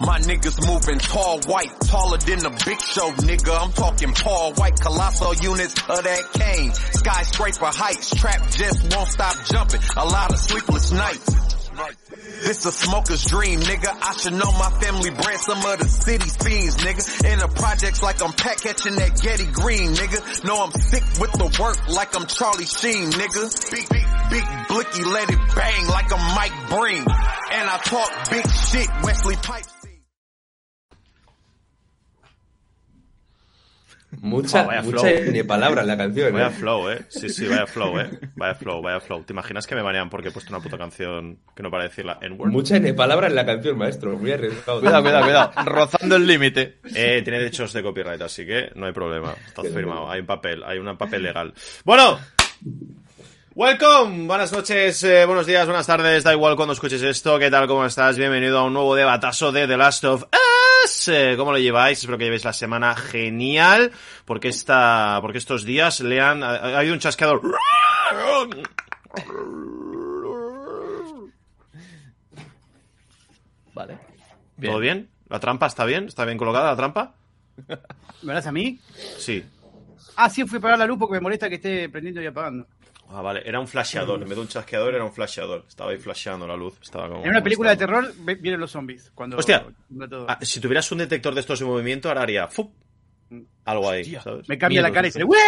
My niggas moving tall white, taller than the big show, nigga. I'm talking Paul White, colossal units of that cane. Skyscraper heights, trap just won't stop jumping. A lot of sleepless nights. This a smoker's dream, nigga. I should know my family bred some of the city's fiends, nigga. In the projects like I'm pack catching that Getty Green, nigga. Know I'm sick with the work like I'm Charlie Sheen, nigga. Big, big, big blicky, let it bang like I'm Mike Breen. And I talk big shit, Wesley Pipes. Mucha, Oh, vaya mucha flow. N palabra en la canción. Vaya ¿eh? flow, eh. Sí, sí, vaya flow, eh. Vaya flow, vaya flow. ¿Te imaginas que me banean porque he puesto una puta canción que no para decirla N-word? Mucha N palabra en la canción, maestro. Muy arriesgado. Cuidado, cuidado, cuidado. Rozando el límite. Eh, tiene derechos de copyright, así que no hay problema. Está firmado. Hay un papel, hay un papel legal. Bueno. Welcome, buenas noches, eh, buenos días, buenas tardes, da igual cuando escuches esto, ¿qué tal, cómo estás? Bienvenido a un nuevo debatazo de The Last of Us. Eh, ¿Cómo lo lleváis? Espero que llevéis la semana genial, porque esta, porque estos días le han, ha, ha habido un chasqueador. Vale. ¿Todo bien? ¿La trampa está bien? ¿Está bien colocada la trampa? ¿Me hablas a mí? Sí. Ah, sí, fui a apagar la luz porque me molesta que esté prendiendo y apagando. Ah, vale, era un flasheador, en vez de un chasqueador era un flasheador. Estaba ahí flasheando la luz. Estaba como, En una película de terror vienen los zombies. Cuando Hostia. cuando todo- Ah, si tuvieras un detector de estos en movimiento, ahora haría ¡fup! algo ahí, Hostia, ¿sabes? Me cambia la cara y dice ¡Wee!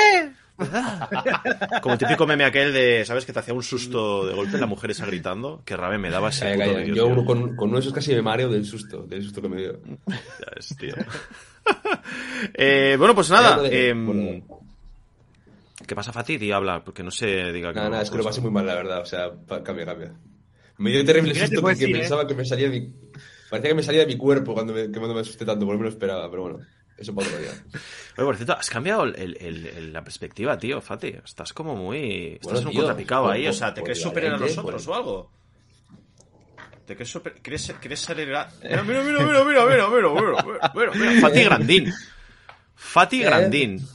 Como el típico meme aquel de, ¿sabes? Que te hacía un susto de golpe la mujer esa gritando. Que rabia me daba ese Calla, puto calla. vídeo, Yo tío. con, con uno de esos casi me mareo del susto, del susto que me dio. Ya ves, tío. Eh, bueno, pues nada. Ya, em. ¿Qué pasa, Fatih? Di, habla, porque no sé, diga que Nada, no- nada, es que lo pasé muy mal, la verdad. O sea, cambia, cambia. Me dio terrible susto que, que ¿eh? pensaba que me salía de mi... Parecía que me salía de mi cuerpo cuando me, que cuando me asusté tanto, por lo menos esperaba, pero bueno, eso para otro día. Oye, por cierto, has cambiado el- el- el- la perspectiva, tío, Fati. Estás como muy. Estás Bueno, un tío, contrapicado por- ahí. por- O sea, ¿te crees superior a nosotros por- o algo? ¿Te crees super... ¿Quieres, quieres salir a... Mira, mira, mira, mira, mira, mira, mira, mira, mira, mira. Fati Grandín. Fati ¿Eh? Grandín.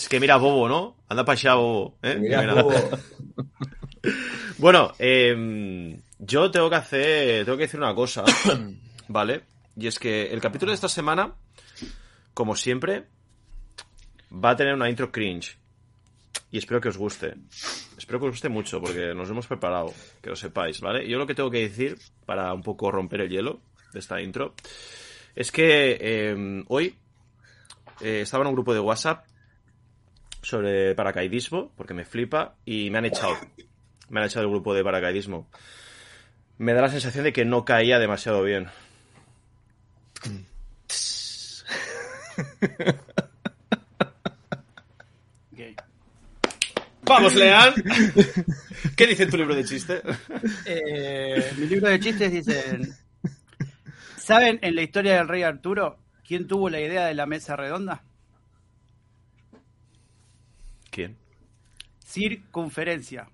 Es que mira Bobo, ¿no? Anda para allá, Bobo. ¿eh? Mira, Mira. bobo. Bueno, eh, yo tengo que hacer, tengo que decir una cosa, ¿vale? Y es que el capítulo de esta semana, como siempre, va a tener una intro cringe. Y espero que os guste. Espero que os guste mucho, porque nos hemos preparado, que lo sepáis, ¿vale? Yo lo que tengo que decir, para un poco romper el hielo de esta intro, es que eh, hoy eh, estaba en un grupo de WhatsApp sobre paracaidismo, porque me flipa, y me han echado. Me han echado del grupo de paracaidismo. Me da la sensación de que no caía demasiado bien. Ok. ¡Vamos, Lean! ¿Qué dice tu libro de chiste? Eh, mi libro de chistes dicen... ¿Saben en la historia del rey Arturo quién tuvo la idea de la mesa redonda? ¿Quién? Circunferencia.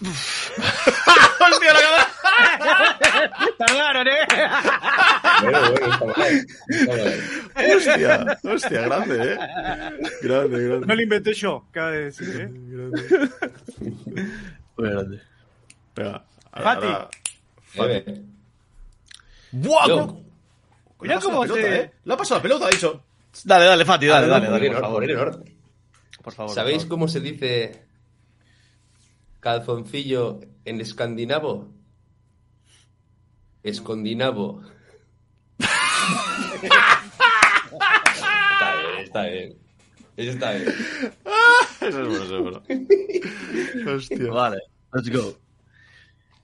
¡Hostia, la! Tardaron, ¿eh? Bueno, bueno, está mal. Está mal. ¡Hostia! ¡Hostia, grande, eh! Grande, grande. No lo inventé yo, cabe de decir, ¿eh? Muy grande. Venga, Fati. ahora- Eh, ¡Buah! Yo. ¿cómo- la pelota, se- ¿eh? Le ha pasado la pelota, ha dicho. Dale, dale, Fati, dale, dale, dale, por en favor. orden, por orden. Por favor. ¿Sabéis por favor. cómo se dice calzoncillo en escandinavo? Escondinavo. está bien, está bien. Eso está bien. Eso es bueno, eso es bueno. Hostia. Vale, let's go.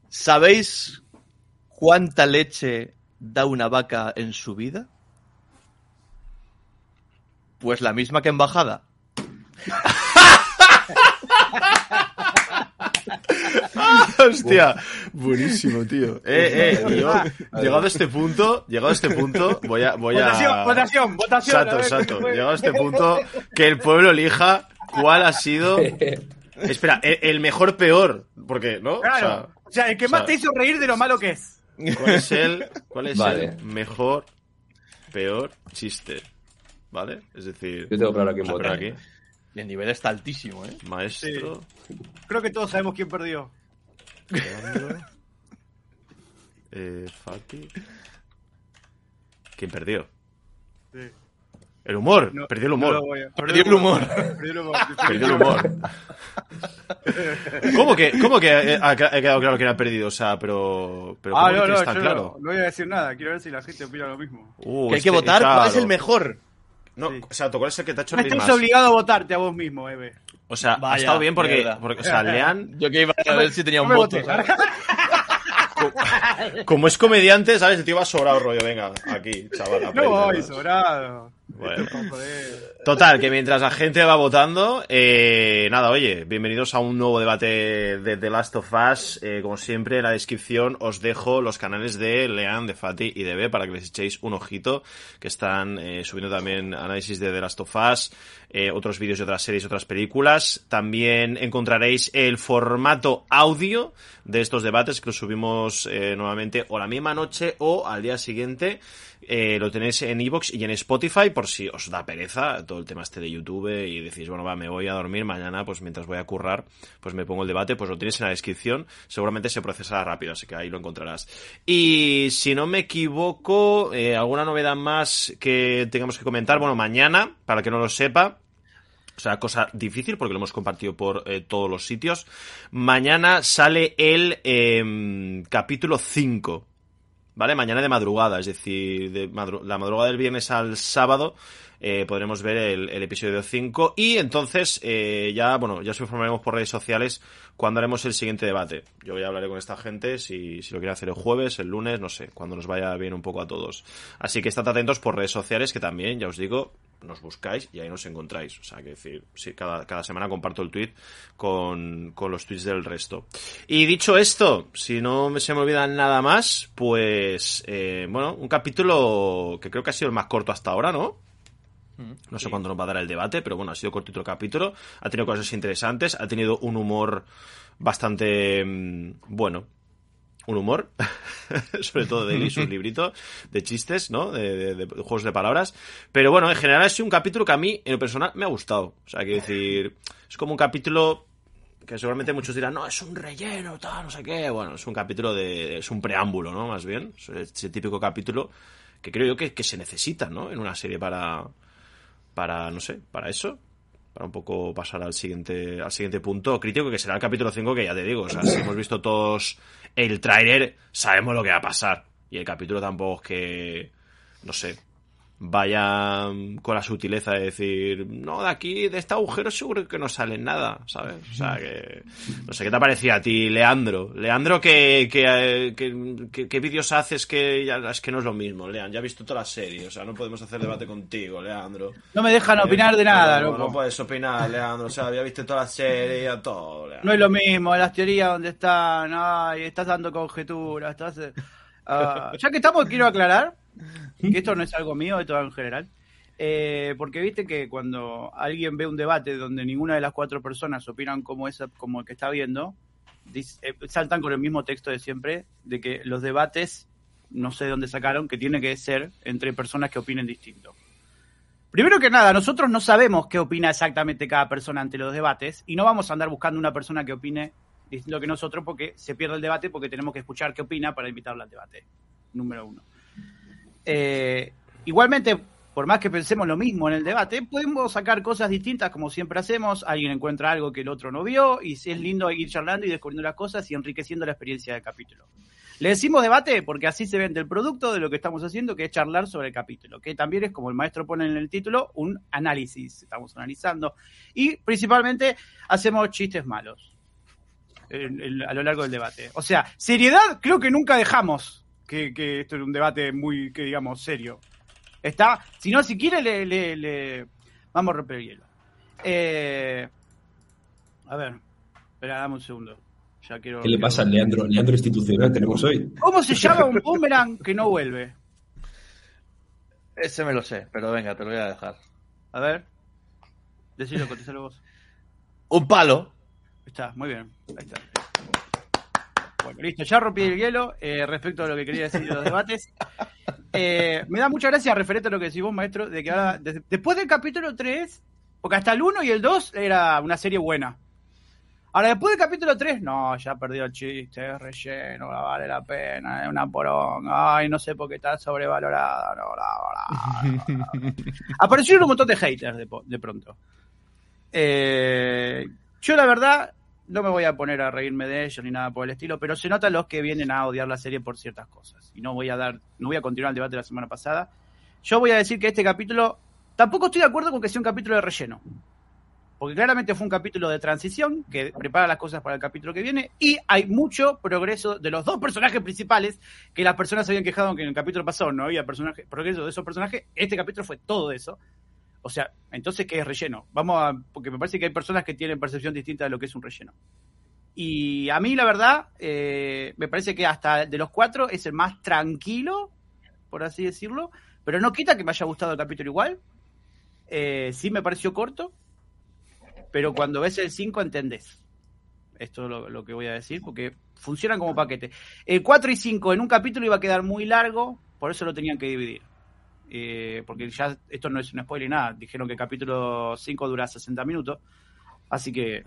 ¿Sabéis cuánta leche da una vaca en su vida? Pues la misma que en bajada. Hostia, buenísimo, tío. Eh, eh, yo, llegado a este punto, llegado a este punto, voy a, voy a... Votación, votación, votación. ¿qué fue? Llegado a este punto, que el pueblo elija cuál ha sido... Espera, el, el mejor peor, porque, ¿no? Claro. O sea, el que o sea- más te hizo reír de lo malo que es. ¿cuál es el, cuál es Vale. el mejor, peor chiste? ¿Vale? Es decir, Yo tengo claro a quién a ver votar. aquí, El nivel está altísimo, ¿eh? maestro, Creo que todos sabemos quién perdió. Eh, Fati. ¿Quién perdió? Sí. El humor, No, perdió el humor. Perdió el humor. Perdió el humor. Perdió el humor. ¿Cómo que, cómo que ha, ha quedado claro que era perdido? O sea, pero. pero ¿cómo Ah, no, no, tan yo claro? no, no voy a decir nada. Quiero ver si la gente opina lo mismo. Uh, que hay que votar cuál es el mejor. No, Sí. o sea, ¿cuál es el que te ha hecho No reír más? obligado a votarte a vos mismo, Eve. O sea, ha Vaya, estado bien porque, porque, o sea, Lean, Yo que iba a ver si tenía un voto. como es comediante, ¿sabes? El tío va sobrado rollo. Venga, aquí, chaval. No voy, sobrado. Bueno. Total, que mientras la gente va votando, eh, nada, oye, bienvenidos a un nuevo debate de The Last of Us. Eh, como siempre, en la descripción os dejo los canales de Lean, de Fati y de B para que les echéis un ojito, que están eh, subiendo también análisis de The Last of Us, eh, otros vídeos de otras series otras películas. También encontraréis el formato audio de estos debates que los subimos eh, nuevamente o la misma noche o al día siguiente. Eh, lo tenéis en iVoox y en Spotify por si os da pereza todo el tema este de YouTube y decís, bueno, va, me voy a dormir mañana, pues mientras voy a currar, pues me pongo el debate, pues lo tienes en la descripción, seguramente se procesará rápido, así que ahí lo encontrarás. Y si no me equivoco, eh, alguna novedad más que tengamos que comentar, bueno, mañana, para que no lo sepa, o sea, cosa difícil porque lo hemos compartido por eh, todos los sitios. Mañana sale el em, capítulo 5. ¿Vale? Mañana de madrugada, es decir, de madru- la madrugada del viernes al sábado eh, podremos ver el, el episodio 5 y entonces eh, ya, bueno, ya os informaremos por redes sociales cuando haremos el siguiente debate. Yo ya hablaré con esta gente si, si lo quieren hacer el jueves, el lunes, no sé, cuando nos vaya bien un poco a todos. Así que estad atentos por redes sociales que también, ya os digo, nos buscáis y ahí nos encontráis. O sea, que decir, sí, cada, cada semana comparto el tweet con, con los tweets del resto. Y dicho esto, si no se me olvida nada más, pues, eh, bueno, un capítulo que creo que ha sido el más corto hasta ahora, ¿no? No sé cuándo nos va a dar el debate, pero bueno, ha sido cortito el capítulo. Ha tenido cosas interesantes, ha tenido un humor bastante mm, bueno. Un humor, sobre todo de sus libritos de chistes, ¿no? De, de- juegos de palabras. Pero bueno, en general sido un capítulo que a mí, en lo personal, me ha gustado. O sea, quiero decir, es como un capítulo que seguramente muchos dirán, no, es un relleno, tal, no sé qué. Bueno, es un capítulo de. es un preámbulo, ¿no? Más bien. Es ese típico capítulo que creo yo que, que se necesita, ¿no? En una serie para. para, no sé, para eso. Para un poco pasar al siguiente, al siguiente punto crítico, que será el capítulo 5, que ya te digo, o sea, si hemos visto todos el tráiler, sabemos lo que va a pasar. Y el capítulo tampoco es que, no sé, vaya mm, con la sutileza de decir, no, de aquí, de este agujero seguro que no sale nada, ¿sabes? O sea, que, no sé, ¿qué te parecía a ti, Leandro? Leandro, ¿qué, qué, eh, qué- qué- qué vídeos haces que ya, es que no es lo mismo, Lean? Ya he visto toda la serie, o sea, no podemos hacer debate contigo, Leandro. No me dejan opinar de nada, no, loco. no puedes opinar, Leandro, o sea, había visto toda la serie, ya todo, Leandro. No es lo mismo, las teorías donde están, ay, estás dando conjeturas, estás... eh, ah, ya que estamos, quiero aclarar que esto no es algo mío, esto es en general. Eh, porque viste que cuando alguien ve un debate donde ninguna de las cuatro personas opinan como, esa, como el que está viendo, eh, saltan con el mismo texto de siempre, de que los debates, no sé de dónde sacaron, que tiene que ser entre personas que opinen distinto. Primero que nada, nosotros no sabemos qué opina exactamente cada persona ante los debates y no vamos a andar buscando una persona que opine distinto que nosotros porque se pierde el debate porque tenemos que escuchar qué opina para invitarla al debate. Número uno. Eh, igualmente, por más que pensemos lo mismo en el debate, podemos sacar cosas distintas como siempre hacemos. Alguien encuentra algo que el otro no vio y es lindo ir charlando y descubriendo las cosas y enriqueciendo la experiencia del capítulo. Le decimos debate porque así se vende el producto de lo que estamos haciendo, que es charlar sobre el capítulo, que también es, como el maestro pone en el título, un análisis. Estamos analizando. Y principalmente hacemos chistes malos a lo largo del debate. O sea, seriedad creo que nunca dejamos que, que esto es un debate muy, que digamos, serio. Está, si no, si quiere, le, le- le- vamos a romper el hielo. Eh, a ver, espera, dame un segundo. Ya quiero, ¿Qué le pasa al Leandro, Leandro institucional tenemos hoy? ¿Cómo se llama un boomerang que no vuelve? Ese me lo sé, pero venga, te lo voy a dejar. A ver. Decilo, contestalo vos. Un palo. Está, muy bien. Ahí está. Bueno, listo, ya rompí el hielo eh, respecto a lo que quería decir de los debates. Eh, me da mucha gracia referente a lo que decís vos, maestro, de que ahora, de- después del capítulo 3, porque hasta el 1 y el 2 era una serie buena. Ahora, después del capítulo 3, no, ya perdió el chiste, es relleno, no vale la pena, es una poronga, ay, no sé por qué está sobrevalorada, no. Aparecieron un montón de haters de pronto. Eh, yo la verdad no me voy a poner a reírme de ellos ni nada por el estilo, pero se notan los que vienen a odiar la serie por ciertas cosas. Y no voy a dar, no voy a continuar el debate de la semana pasada. Yo voy a decir que este capítulo, tampoco estoy de acuerdo con que sea un capítulo de relleno. Porque claramente fue un capítulo de transición que prepara las cosas para el capítulo que viene y hay mucho progreso de los dos personajes principales que las personas se habían quejado que en el capítulo pasado no había personaje, progreso de esos personajes. Este capítulo fue todo eso. O sea, entonces, ¿qué es relleno? Vamos a. Porque me parece que hay personas que tienen percepción distinta de lo que es un relleno. Y a mí, la verdad, eh, me parece que hasta de los cuatro es el más tranquilo, por así decirlo. Pero no quita que me haya gustado el capítulo igual. Eh, sí me pareció corto. Pero cuando ves el 5 entendés. Esto es lo, lo que voy a decir, porque funcionan como paquete. El 4 y 5 en un capítulo iba a quedar muy largo, por eso lo tenían que dividir. Eh, porque ya esto no es un spoiler ni nada. Dijeron que el capítulo 5 dura 60 minutos. Así que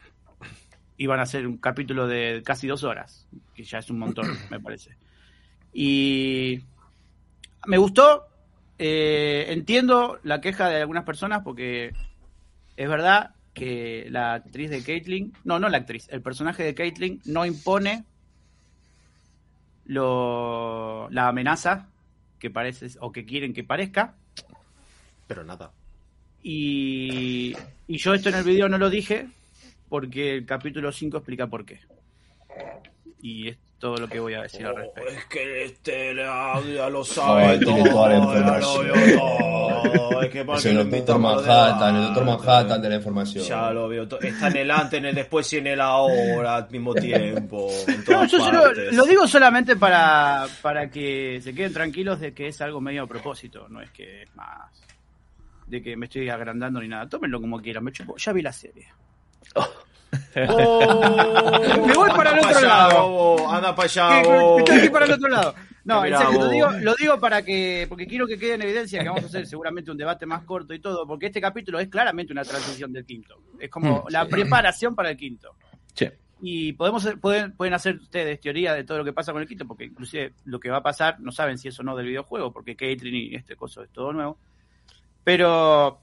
iban a ser un capítulo de casi dos horas, que ya es un montón, me parece. Y me gustó. eh, entiendo la queja de algunas personas porque es verdad que la actriz de Caitlyn, no, no la actriz, el personaje de Caitlyn no impone lo, la amenaza que parece o que quieren que parezca. Pero nada. Y, y yo esto en el video no lo dije porque el capítulo 5 explica por qué. Y es todo lo que voy a decir al respecto. Es que este ya lo Ay, tiene toda la información. Es que para Es que el lo doctor Manhattan, el doctor Manhattan de la información. Ya lo veo. todo. Está en el antes, en el después y en el ahora al mismo tiempo. No, yo lo digo solamente para, para que se queden tranquilos de que es algo medio a propósito, no es que es más de que me estoy agrandando ni nada. Tómenlo como quieran, me chupo. Ya vi la serie. Oh, Me voy para el otro lado. Anda para allá. Estoy aquí para el otro lado. No, en serio, lo digo, lo digo para que, porque quiero que quede en evidencia que vamos a hacer seguramente un debate más corto y todo, porque este capítulo es claramente una transición del quinto. Es como Mm, la sí. preparación para el quinto. Sí. Y podemos pueden, pueden hacer ustedes teoría de todo lo que pasa con el quinto, porque inclusive lo que va a pasar no saben si eso o no del videojuego, porque Caitlyn y este coso es todo nuevo. Pero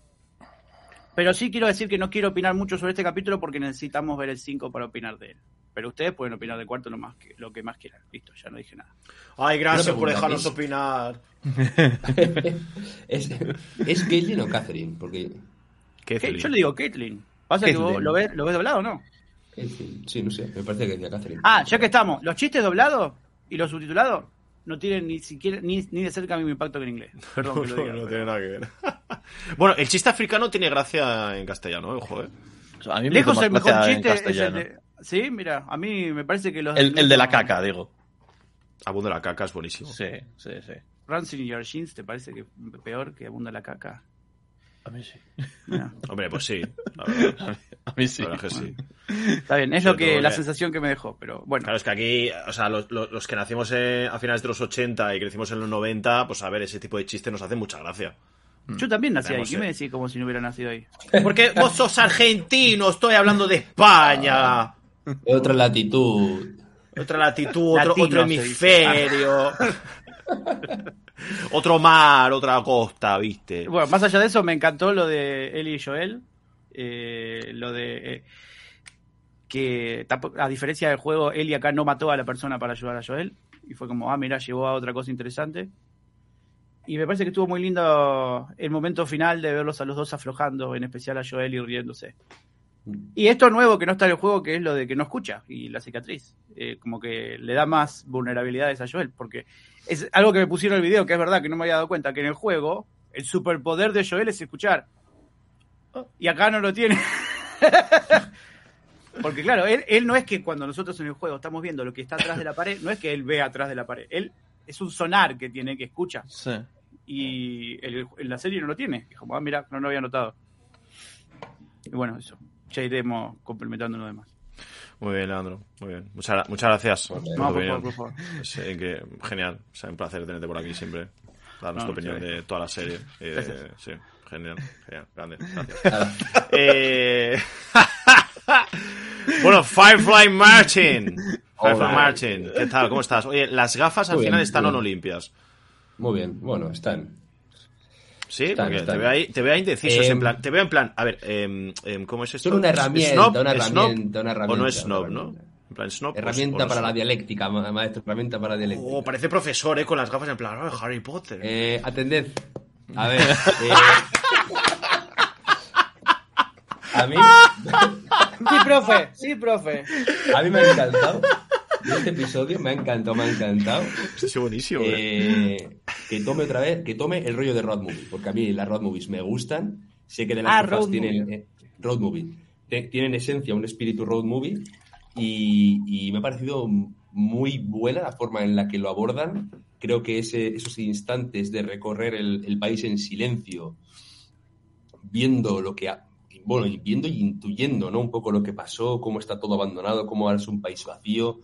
pero sí quiero decir que no quiero opinar mucho sobre este capítulo porque necesitamos ver el 5 para opinar de él. Pero ustedes pueden opinar del cuarto lo, más que, lo que más quieran. Listo, ya no dije nada. Ay, gracias por dejarnos ¿es- opinar. ¿Es, ¿Es Caitlyn o Catherine? Porque. ¿Qué ¿Qué? Yo le digo Caitlyn. ¿Pasa que vos lo ves, lo ves doblado o no? Caitlyn, Sí, no sé, me parece que decía Catherine. Ah, ya que estamos, los chistes doblados y los subtitulados no tienen ni siquiera ni, ni de cerca el mismo impacto que en inglés. Perdón que lo diga. no pero- tiene nada que ver. bueno, el chiste africano tiene gracia en castellano, eh, ojo, eh. A mí me Lejos el mejor chiste es el de... Sí, mira, a mí me parece que los... El, el de la caca, digo. Abunda la caca es buenísimo. Sí, sí, sí. Rancid in Your Jeans, ¿te parece que peor que Abunda la caca? A mí sí. Hombre, pues sí. La verdad, A mí sí. la verdad es que sí. Está bien, es Sobre lo que todo la sensación que me dejó, pero bueno. Claro, es que aquí, o sea, los, los- los que nacimos eh, a finales de los 80 y crecimos en los 90, pues a ver, ese tipo de chistes nos hace mucha gracia. Yo también nací ahí, Tenemos, ¿qué eh. me decís como si no hubiera nacido ahí? Porque vos sos argentino, estoy hablando de España. De otra latitud. Otra latitud, otro, Latino, otro se dice. hemisferio. otro mar, otra costa, ¿viste? Bueno, más allá de eso, me encantó lo de Eli y Joel. eh, lo de eh, que, a diferencia del juego, Eli acá no mató a la persona para ayudar a Joel. Y fue como, ah, mira, llevó a otra cosa interesante. Y me parece que estuvo muy lindo el momento final de verlos a los dos aflojando, en especial a Joel y riéndose. Y esto nuevo que no está en el juego, que es lo de que no escucha y la cicatriz. Eh, como que le da más vulnerabilidades a Joel, porque es algo que me pusieron en el video, que es verdad que no me había dado cuenta, que en el juego el superpoder de Joel es escuchar. Y acá no lo tiene. Porque claro, él, él no es que cuando nosotros en el juego estamos viendo lo que está atrás de la pared, no es que él ve atrás de la pared. Él es un sonar que tiene, que escucha. Sí. Y el- en la serie no lo tiene. Es como, ah, mira, no lo había notado. Y bueno, eso. Ya iremos complementando lo demás. Muy bien, Leandro. Muy bien. Muchas, gra- muchas gracias. Por tu No, por opinión. favor, por favor. Sí, que, genial. O sea, un placer tenerte por aquí siempre. Darnos No, tu opinión sí. de toda la serie. Gracias. sí, genial, genial, grande. Gracias. Eh, bueno, Firefly Martin. Firefly Hola. Martin, ¿qué tal? ¿Cómo estás? Oye, las gafas al Muy bien, final están o no limpias. Muy bien, bueno, están. Sí, porque te veo ahí, te veo ahí indeciso. Em, en plan, te veo en plan, a ver, em, em, ¿cómo es esto? Son una ¿Es- es herramienta, O no es snob, ¿no? En plan, snob. pues, Herramienta no para la dialéctica, ma- maestro, herramienta para la dialéctica. Oh, parece profesor, ¿eh? Con las gafas en plan, oh, Harry Potter. Eh, atended. A ver. eh, a mí, Sí, profe, sí, profe. a mí me ha encantado. Este episodio me ha encantado, me ha encantado. Esto es buenísimo, ¿eh? Eh, que tome otra vez, que tome el rollo de road movie, porque a mí las road movies me gustan. Sé que de las Ah, road tienen eh, road movie, Te- tienen esencia, un espíritu road movie y, y me ha parecido muy buena la forma en la que lo abordan. Creo que ese, esos instantes de recorrer el, el país en silencio, viendo lo que ha- bueno, y viendo y intuyendo, ¿no? Un poco lo que pasó, cómo está todo abandonado, cómo ahora es un país vacío.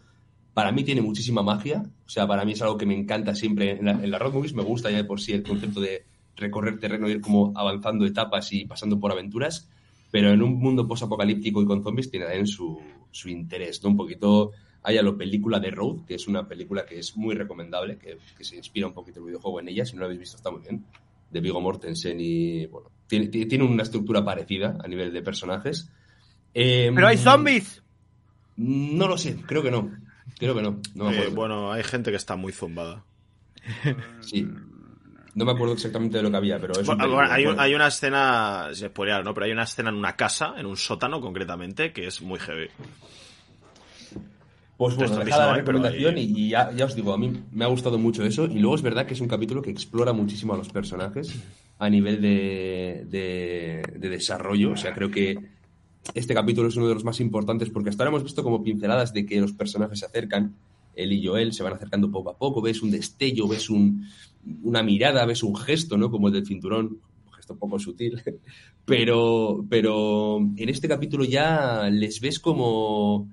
Para mí tiene muchísima magia. O sea, para mí es algo que me encanta siempre. En, la, en las road movies me gusta ya de por sí el concepto de recorrer terreno, ir como avanzando etapas y pasando por aventuras. Pero en un mundo posapocalíptico y con zombies tiene también su, su interés, ¿no? Un poquito hay a lo película de Road, que es una película que es muy recomendable, que, que se inspira un poquito el videojuego en ella. Si no lo habéis visto, está muy bien. De Viggo Mortensen y, bueno, tiene, tiene tiene una estructura parecida a nivel de personajes. Eh, Pero hay zombies. No lo sé, creo que no. Creo que no. No me Eh, bueno, hay gente que está muy zumbada. Sí. No me acuerdo exactamente de lo que había, pero es Bueno, hay, un- bueno. hay una escena, sin spoilear, ¿no? Pero hay una escena en una casa, en un sótano concretamente, que es muy heavy. Pues bueno, mismo la pero recomendación ahí- y, y ya, ya os digo, a mí me ha gustado mucho eso. Y luego es verdad que es un capítulo que explora muchísimo a los personajes a nivel de, de, de desarrollo. O sea, creo que este capítulo es uno de los más importantes porque hasta ahora hemos visto como pinceladas de que los personajes se acercan. Él y Joel se van acercando poco a poco. Ves un destello, ves un, una mirada, ves un gesto, ¿no? Como el del cinturón. Un gesto poco sutil. Pero, pero en este capítulo ya les ves como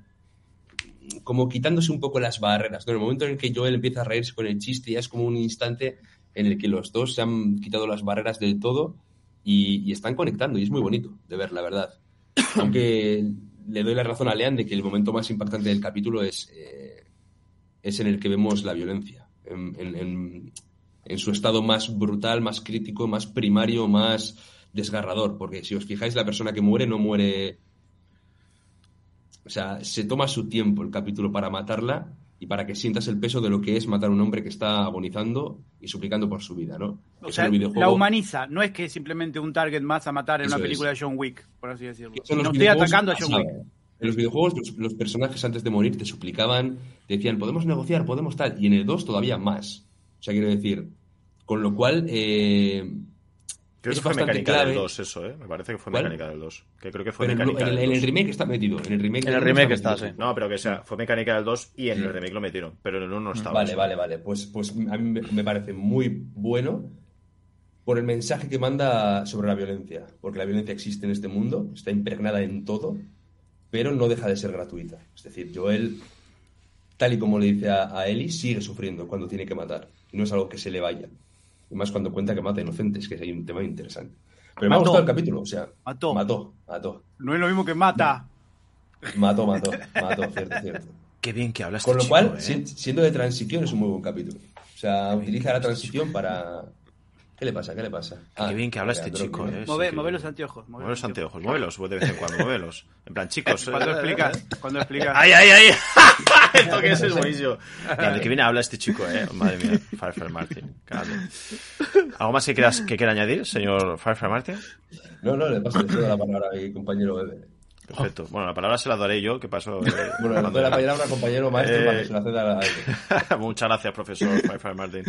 como quitándose un poco las barreras. En el momento en el que Joel empieza a reírse con el chiste, ya es como un instante en el que los dos se han quitado las barreras del todo y están conectando. Y es muy bonito de ver, la verdad. Aunque le doy la razón a Lean de que el momento más impactante del capítulo es, eh, es en el que vemos la violencia. En, en- su estado más brutal, más crítico, más primario, más desgarrador. Porque si os fijáis, la persona que muere no muere o sea, se toma su tiempo el capítulo para matarla y para que sientas el peso de lo que es matar a un hombre que está agonizando y suplicando por su vida, ¿no? O sea, videojuego- la humaniza. No es que es simplemente un target más a matar en Eso una es. película de John Wick, por así decirlo. No estoy atacando a John. Wick. En los videojuegos los, los personajes antes de morir te suplicaban, te decían, podemos negociar, podemos tal, y en el 2 todavía más. O sea, quiero decir, con lo cual eh, Creo es que fue bastante mecánica clave. del 2 eso, ¿eh? Me parece que fue ¿Cuál? mecánica del 2. Que creo que fue Pero mecánica en el, del en el 2. remake está metido. En el remake, En el remake está, metido. sí. No, pero que sea, fue mecánica del 2 y en el remake lo metieron. Pero en el 1 no estaba. Vale, vale, vale. Pues, pues a mí me- me parece muy bueno por el mensaje que manda sobre la violencia. Porque la violencia existe en este mundo, está impregnada en todo, pero no deja de ser gratuita. Es decir, Joel, tal y como le dice a, a Ellie, sigue sufriendo cuando tiene que matar. Y no es algo que se le vaya. Y más cuando cuenta que mata inocentes, que es ahí un tema interesante. Pero me ha Mató. gustado el capítulo, o sea, Mató. mató, mató, No es lo mismo que mata. mató, mató, mató, cierto, cierto. Qué bien que hablas Con lo chico, cual, ¿eh? si- siendo de transición, es un muy buen capítulo. O sea, utiliza la transición para. ¿Qué le pasa? ¿Qué le pasa? Qué bien que habla este chico, que- ¿eh? Move, Sí, move los anteojos. move Mueve los anteojos, muévelos de vez en cuando, muévelos. En plan, chicos. eh, Cuando explicas, cuando explicas. ¡Ay, ay, ay! Esto que es es buenísimo. ¿De qué viene habla este chico, eh? Madre mía, Firefly Martin. grande. ¿Algo más que quieras que quiera añadir, señor Firefly Martin? No, no, le paso la palabra a mi compañero Bebe. Perfecto. Bueno, la palabra se la daré yo, que paso. eh, Bueno, le doy la palabra al compañero maestro Eh, para que se la ceda a él. muchas gracias, profesor Firefly Martin.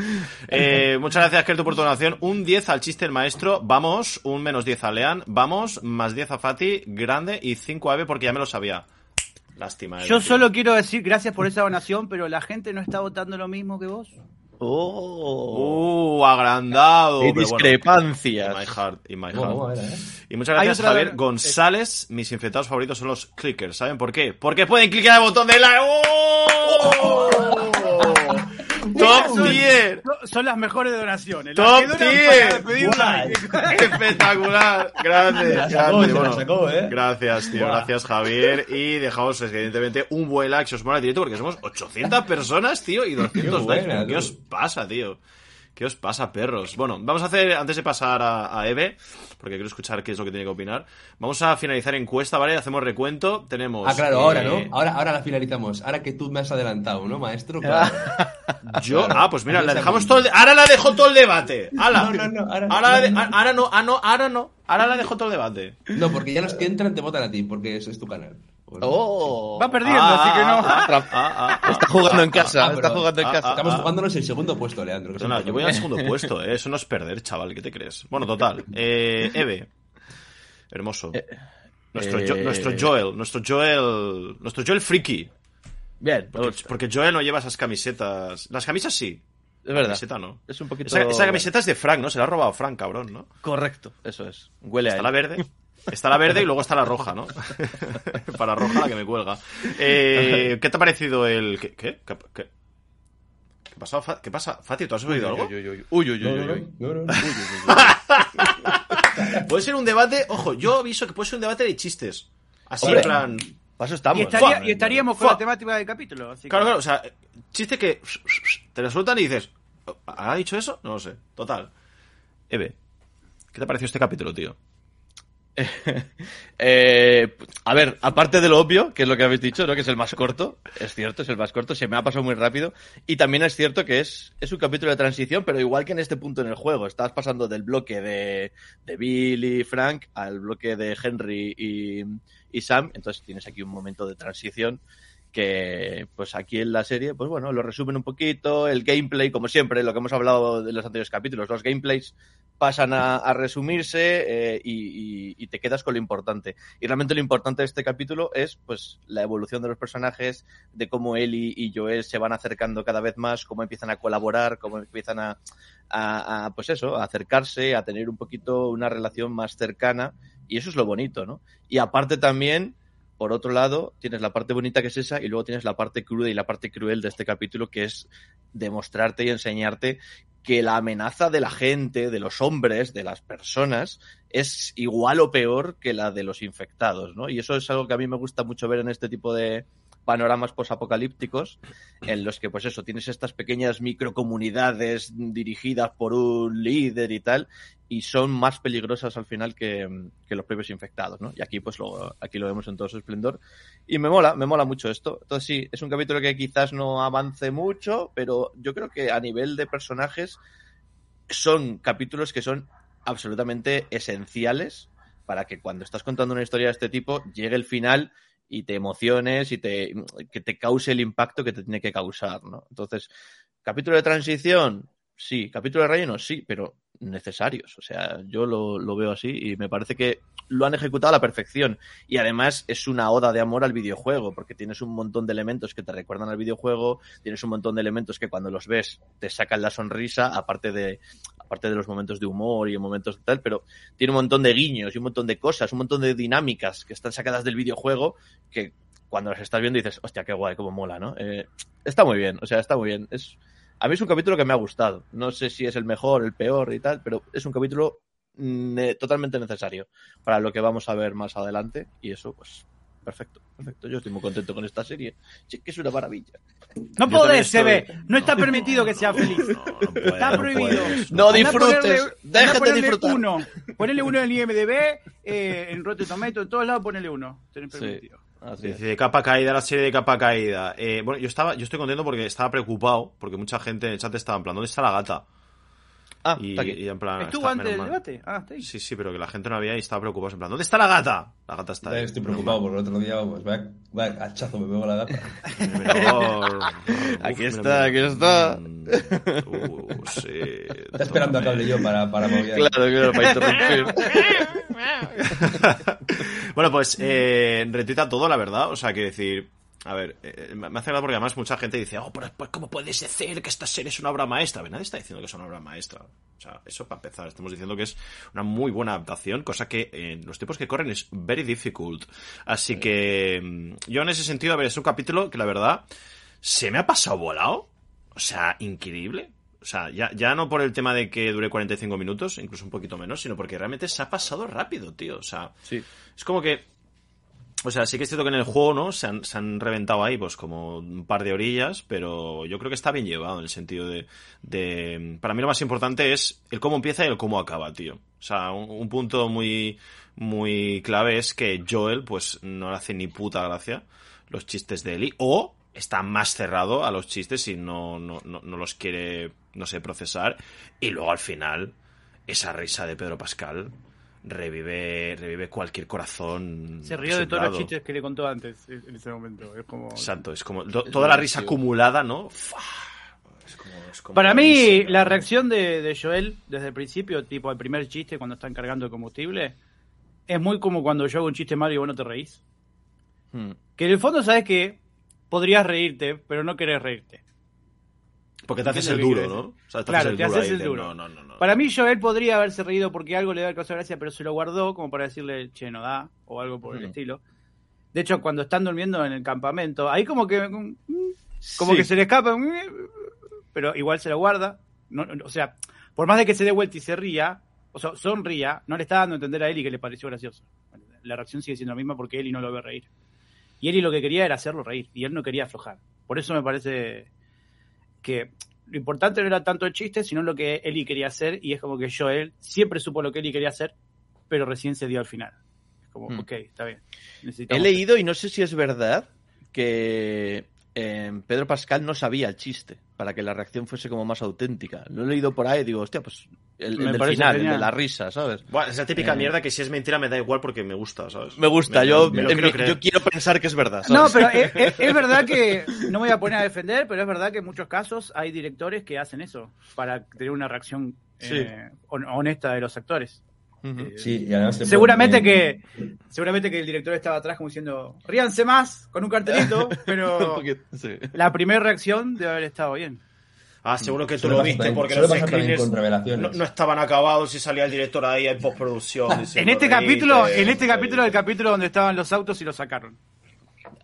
Eh, muchas gracias, Kelto, por tu donación. Un 10 al chiste del maestro. Vamos. Un menos 10 a Lean. Vamos. Más 10 a Fati. Grande. Y 5 a Eve porque ya me lo sabía. Lástima. Yo Eve, tío. solo quiero decir gracias por esa donación, pero la gente no está votando lo mismo que vos. Oh, Uh, agrandado. Bueno. discrepancias. In my heart, in my Bueno, heart. bueno, era, ¿eh? Y muchas gracias, otra- Javier eh, González. Mis infectados favoritos son los clickers. ¿Saben por qué? Porque pueden clicar el botón de like. ¡Oh! ¡Top Son- tier! son- Son las mejores donaciones. ¡Top las que donan tier! para pedir un like. Espectacular, grande, la sacó, grande. se la Bueno, sacó, ¿eh? Gracias, tío, Buah. gracias Javier. Y dejamos evidentemente un buen like si os mola el directo porque somos 800 personas, tío, y 200 Qué likes. buena, ¿Qué tú. os pasa, tío? ¿Qué os pasa, perros? Bueno, vamos a hacer, antes de pasar a, a Eve, porque quiero escuchar qué es lo que tiene que opinar, vamos a finalizar encuesta, ¿vale? Hacemos recuento, tenemos... Ah, claro, ahora, eh, ¿no? Ahora, ahora la finalizamos. Ahora que tú me has adelantado, ¿no, maestro? Claro. Yo, ah, pues mira, la dejamos todo el, ahora la dejo todo el debate. ¡Hala! No, no, no, ahora- ahora, la de- no, no. ahora no, ah, no, ahora no, ahora la dejo todo el debate. No, porque ya los que entran te votan a ti, porque eso es tu canal. Oh. Va perdiendo, Ah, así que no. ah, ah, ah, Está jugando en casa, ah, está perdón. jugando en Ah, casa. ah, Estamos ah. jugándonos el segundo puesto, Leandro. No, no, yo voy al segundo puesto, eh. eso no es perder, chaval, ¿qué te crees? Bueno, total. Eh, Eve. Hermoso. Nuestro, eh, Jo- nuestro Joel, nuestro Joel, nuestro Joel friki. Bien, me Porque, Joel no lleva esas camisetas. Las camisas sí. es La verdad. camiseta no. Es un poquito. Esa, esa camiseta es de Frank, ¿no? Se la ha robado Frank, cabrón, ¿no? Correcto, eso es. Huele a Está él. la verde. Está la verde y luego está la roja, ¿no? Para roja la que me cuelga. Eh, ¿Qué te ha parecido el... ¿Qué? ¿Qué? ¿Qué, qué? ¿Qué pasa, Fa- ¿Qué pasa? Fati, ¿tú has oído algo? Uy, uy, uy, uy, uy. Puede ser un debate... Ojo, yo aviso que puede ser un debate de chistes. Así Hombre. en plan... Para eso estamos. Y, estaría- ¿no? y estaríamos con Fua. la temática del capítulo. Así que- Claro, claro, o sea, chiste que te lo sueltan y dices, ¿ha dicho eso? No lo sé. Total. Eve, ¿qué te pareció este capítulo, tío? Eh, a ver, aparte de lo obvio, que es lo que habéis dicho, ¿no? Que es el más corto. Es cierto, es el más corto. Se me ha pasado muy rápido. Y también es cierto que es, es un capítulo de transición, pero igual que en este punto en el juego. Estás pasando del bloque de, de Bill y Frank al bloque de Henry y, y Sam. Entonces tienes aquí un momento de transición que pues aquí en la serie, pues bueno, lo resumen un poquito, el gameplay, como siempre, lo que hemos hablado de los anteriores capítulos, los gameplays pasan a, resumirse eh, y, te quedas con lo importante. Y realmente lo importante de este capítulo es pues la evolución de los personajes, de cómo Ellie y Joel se van acercando cada vez más, cómo empiezan a colaborar, cómo empiezan a- a, pues eso, a acercarse, a tener un poquito una relación más cercana. Y eso es lo bonito, ¿no? Y aparte también, por otro lado, tienes la parte bonita que es esa y luego tienes la parte cruda y la parte cruel de este capítulo que es demostrarte y enseñarte que la amenaza de la gente, de los hombres, de las personas, es igual o peor que la de los infectados, ¿no? Y eso es algo que a mí me gusta mucho ver en este tipo de panoramas posapocalípticos, en los que, pues eso, tienes estas pequeñas microcomunidades dirigidas por un líder y tal, y son más peligrosas al final que, que los propios infectados, ¿no? Y aquí, pues, lo, aquí lo vemos en todo su esplendor. Y me mola, me mola mucho esto. Entonces, sí, es un capítulo que quizás no avance mucho, pero yo creo que a nivel de personajes son capítulos que son absolutamente esenciales para que cuando estás contando una historia de este tipo llegue el final y te emociones y te, que te cause el impacto que te tiene que causar, ¿no? Entonces, capítulo de transición, sí, capítulo de relleno, sí, pero necesarios. O sea, yo lo, lo veo así y me parece que lo han ejecutado a la perfección. Y además es una oda de amor al videojuego, porque tienes un montón de elementos que te recuerdan al videojuego, tienes un montón de elementos que cuando los ves te sacan la sonrisa, aparte de, aparte de los momentos de humor y momentos de tal, pero tiene un montón de guiños y un montón de cosas, un montón de dinámicas que están sacadas del videojuego que cuando las estás viendo dices, hostia, qué guay, cómo mola, ¿no? Eh, está muy bien, o sea, está muy bien. Es, a mí es un capítulo que me ha gustado. No sé si es el mejor, el peor y tal, pero es un capítulo ne- totalmente necesario para lo que vamos a ver más adelante. Y eso, pues, perfecto, perfecto. Yo estoy muy contento con esta serie. Sí, que es una maravilla. No podés, se estoy- ve. No está permitido que sea feliz. No, no puedes, Está prohibido. No disfrutes, déjate disfrutar. Uno. Ponele uno en IMDB, eh, en Rotten Tomato, en todos lados ponele uno. Tenés permitido. Así es. Dice, de capa caída, la serie de capa caída. Eh, bueno, yo estaba, yo estoy contento porque estaba preocupado, porque mucha gente en el chat estaba en plan, ¿dónde está la gata? Ah, y, está aquí. y en plan, ¿Estuvo está- antes del debate? Ah, está ahí. Sí, sí, pero que la gente no había y estaba preocupado. En plan, ¿dónde está la gata? La gata está ahí. Estoy preocupado porque el otro día, vamos, vaya, vaya hachazo me pego la gata. Aquí está, aquí está. Uh, sí. Está esperando a cable yo para, para mover. Claro, claro, para interrumpir. bueno, pues eh, retuita todo, la verdad. O sea, quiero decir. A ver, eh, me hace gracia porque además mucha gente dice, oh, pero pues, ¿cómo puedes decir que esta serie es una obra maestra? A ver, nadie está diciendo que es una obra maestra. O sea, eso para empezar. Estamos diciendo que es una muy buena adaptación, cosa que en los tiempos que corren es very difficult. Así que mm, yo en ese sentido, a ver, es un capítulo que la verdad se me ha pasado volado. O sea, increíble. O sea, ya, ya no por el tema de que dure 45 minutos, incluso un poquito menos, sino porque realmente se ha pasado rápido, tío. O sea, Sí. es como que. O sea, sí que es cierto que en el juego, ¿no? Se han, se han reventado ahí, pues, como un par de orillas, pero yo creo que está bien llevado en el sentido de, de. Para mí lo más importante es el cómo empieza y el cómo acaba, tío. O sea, un, un punto muy, muy clave es que Joel, pues, no le hace ni puta gracia los chistes de Ellie, o está más cerrado a los chistes y no, no, no, no los quiere, no sé, procesar. Y luego al final, esa risa de Pedro Pascal revive, revive cualquier corazón. Se rió de todos los chistes que le contó antes en ese momento. Es como... Exacto, es como to- toda la risa acumulada, ¿no? Es como, es como Para mí, la reacción de, de Joel desde el principio, tipo el primer chiste cuando están cargando el combustible, es muy como cuando yo hago un chiste malo y vos no te reís. Hmm. Que en el fondo sabes que podrías reírte, pero no querés reírte. Porque te haces el ¿Entiendes lo duro, ¿no? O sea, te Claro, haces te duro. haces el duro. No, no, no, no. Para mí, Joel podría haberse reído porque algo le da causar gracia, pero se lo guardó como para decirle, che, no da, o algo por el estilo. De hecho, cuando están durmiendo en el campamento, ahí como que mm, como Sí. que se le escapa, mm, pero igual se lo guarda. No, no, o sea, por más de que se dé vuelta y se ría, o sea, sonría, no le está dando a entender a Eli que le pareció gracioso. La reacción sigue siendo la misma porque Eli no lo ve reír. Y Eli lo que quería era hacerlo reír, y él no quería aflojar. Por eso me parece que lo importante no era tanto el chiste, sino lo que Eli quería hacer, y es como que Joel siempre supo lo que Eli quería hacer, pero recién se dio al final. Es como, Hmm. ok, está bien. He leído, y no sé si es verdad, que eh, Pedro Pascal no sabía el chiste para que la reacción fuese como más auténtica. Lo he leído por ahí y digo, hostia, pues el, del final, el de la risa, ¿sabes? Buah, es la típica Eh. mierda que si es mentira me da igual porque me gusta, ¿sabes? Me gusta, Me- yo, me quiero mi- creer. yo quiero pensar que es verdad. No, ¿sabes? pero es, es- es verdad que no me voy a poner a defender, pero es verdad que en muchos casos hay directores que hacen eso para tener una reacción eh, hon- honesta de los actores. Ujú. Sí, y además te Seguramente que seguramente que el director estaba atrás como diciendo ríanse más con un cartelito, pero poquito, sí. la primera reacción debe haber estado bien. Ah, seguro que tú lo viste también- porque los screeners no, no estaban acabados y salía el director ahí en postproducción. En diciendo, este "Reíte, capítulo, en este reíte". capítulo, el capítulo donde estaban los autos y los sacaron.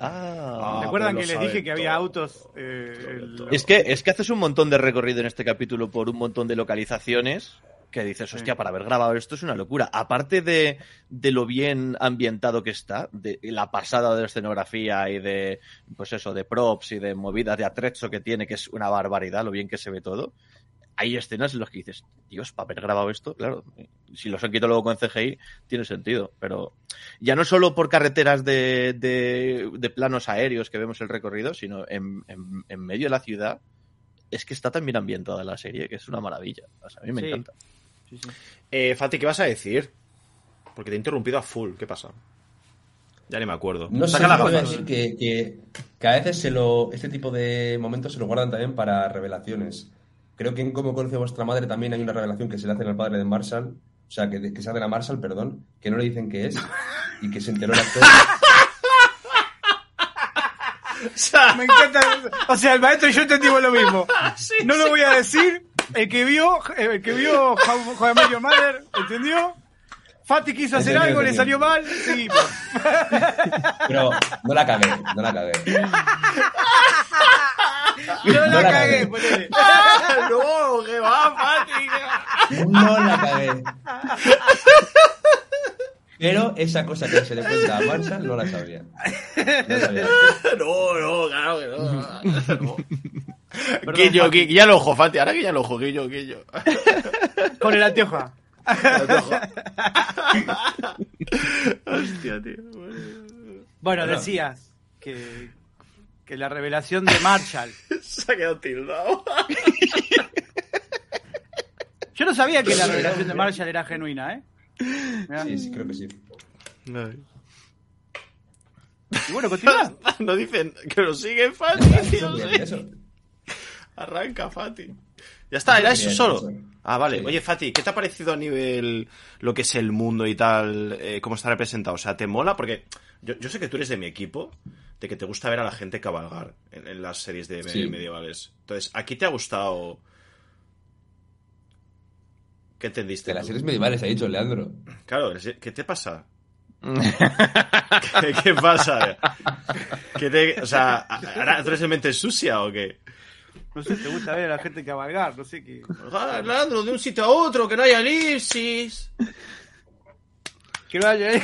Ah. Ah, ¿Recuerdan pues que les dije sabe que había todo. autos? eh, el- Es que, es que haces un montón de recorrido en este capítulo por un montón de localizaciones que dices, Sí. hostia, para haber grabado esto es una locura. Aparte de, de lo bien ambientado que está, de la pasada de escenografía y de, pues eso, de props y de movidas de atrecho que tiene, que es una barbaridad, lo bien que se ve todo. Hay escenas en las que dices, Dios, para haber grabado esto, claro, si los han quitado luego con CGI, tiene sentido. Pero ya no solo por carreteras de, de, de planos aéreos que vemos el recorrido, sino en, en, en medio de la ciudad, es que está tan bien ambientada la serie que es una maravilla. O sea, a mí me Sí. encanta. Sí, sí. Eh, Fati, ¿qué vas a decir? Porque te he interrumpido a full. ¿Qué pasa? Ya ni me acuerdo. No sé, Saca las yo iba a gafas. decir que, que, que a veces se lo, este tipo de momentos se lo guardan también para revelaciones. Creo que en Cómo conoce vuestra madre también hay una revelación que se le hace al padre de Marshall, o sea, que, que se hace a Marshall, perdón, que no le dicen qué es y que se enteró el actor. Me encanta. O sea, el maestro y yo entendimos lo mismo. no lo voy a decir. El que vio, el que vio How, I Met Your Mother, ¿entendió? Fati quiso hacer algo, le salió mal, seguimos. Pero no la cagué, no la cagué. No la, No la cagué, cagué. ponele. no, que va, Fati. No la cagué. Pero esa cosa que se le cuenta a Marshall no la sabía. No sabía. No, no, claro que no. no. Perdón, Guillo. Guillo, ya lo ojo, Fati. Ahora que ya lo ojo, Guillo, Guillo. Con el anteojo. Hostia, tío. Bueno, decías que, que la revelación de Marshall. Se ha quedado tildado. Yo no sabía que la revelación de Marshall era genuina, ¿eh? Mirá. Sí, sí, creo que sí. Y bueno, continúa. No dicen que lo sigue Fati, tío, Eso, sí. eso. Arranca, Fati. Ya está, era eso solo. Ah, vale. Oye, Fati, ¿qué te ha parecido a nivel lo que es el mundo y tal? eh, ¿Cómo está representado? O sea, ¿te mola? Porque yo, yo sé que tú eres de mi equipo, de que te gusta ver a la gente cabalgar en, en las series de Sí. medievales. Entonces, ¿aquí te ha gustado? ¿Qué entendiste? De las tú? series medievales, ha dicho Leandro. Claro, ¿qué te pasa? ¿Qué, qué pasa? ¿Qué te, o sea, ¿ahora tú eres de mente sucia o qué? No sé, te gusta ver a la gente cabalgar, no sé qué. Ah, Leandro, de un sitio a otro, que no haya elipsis. Que no haya ahí.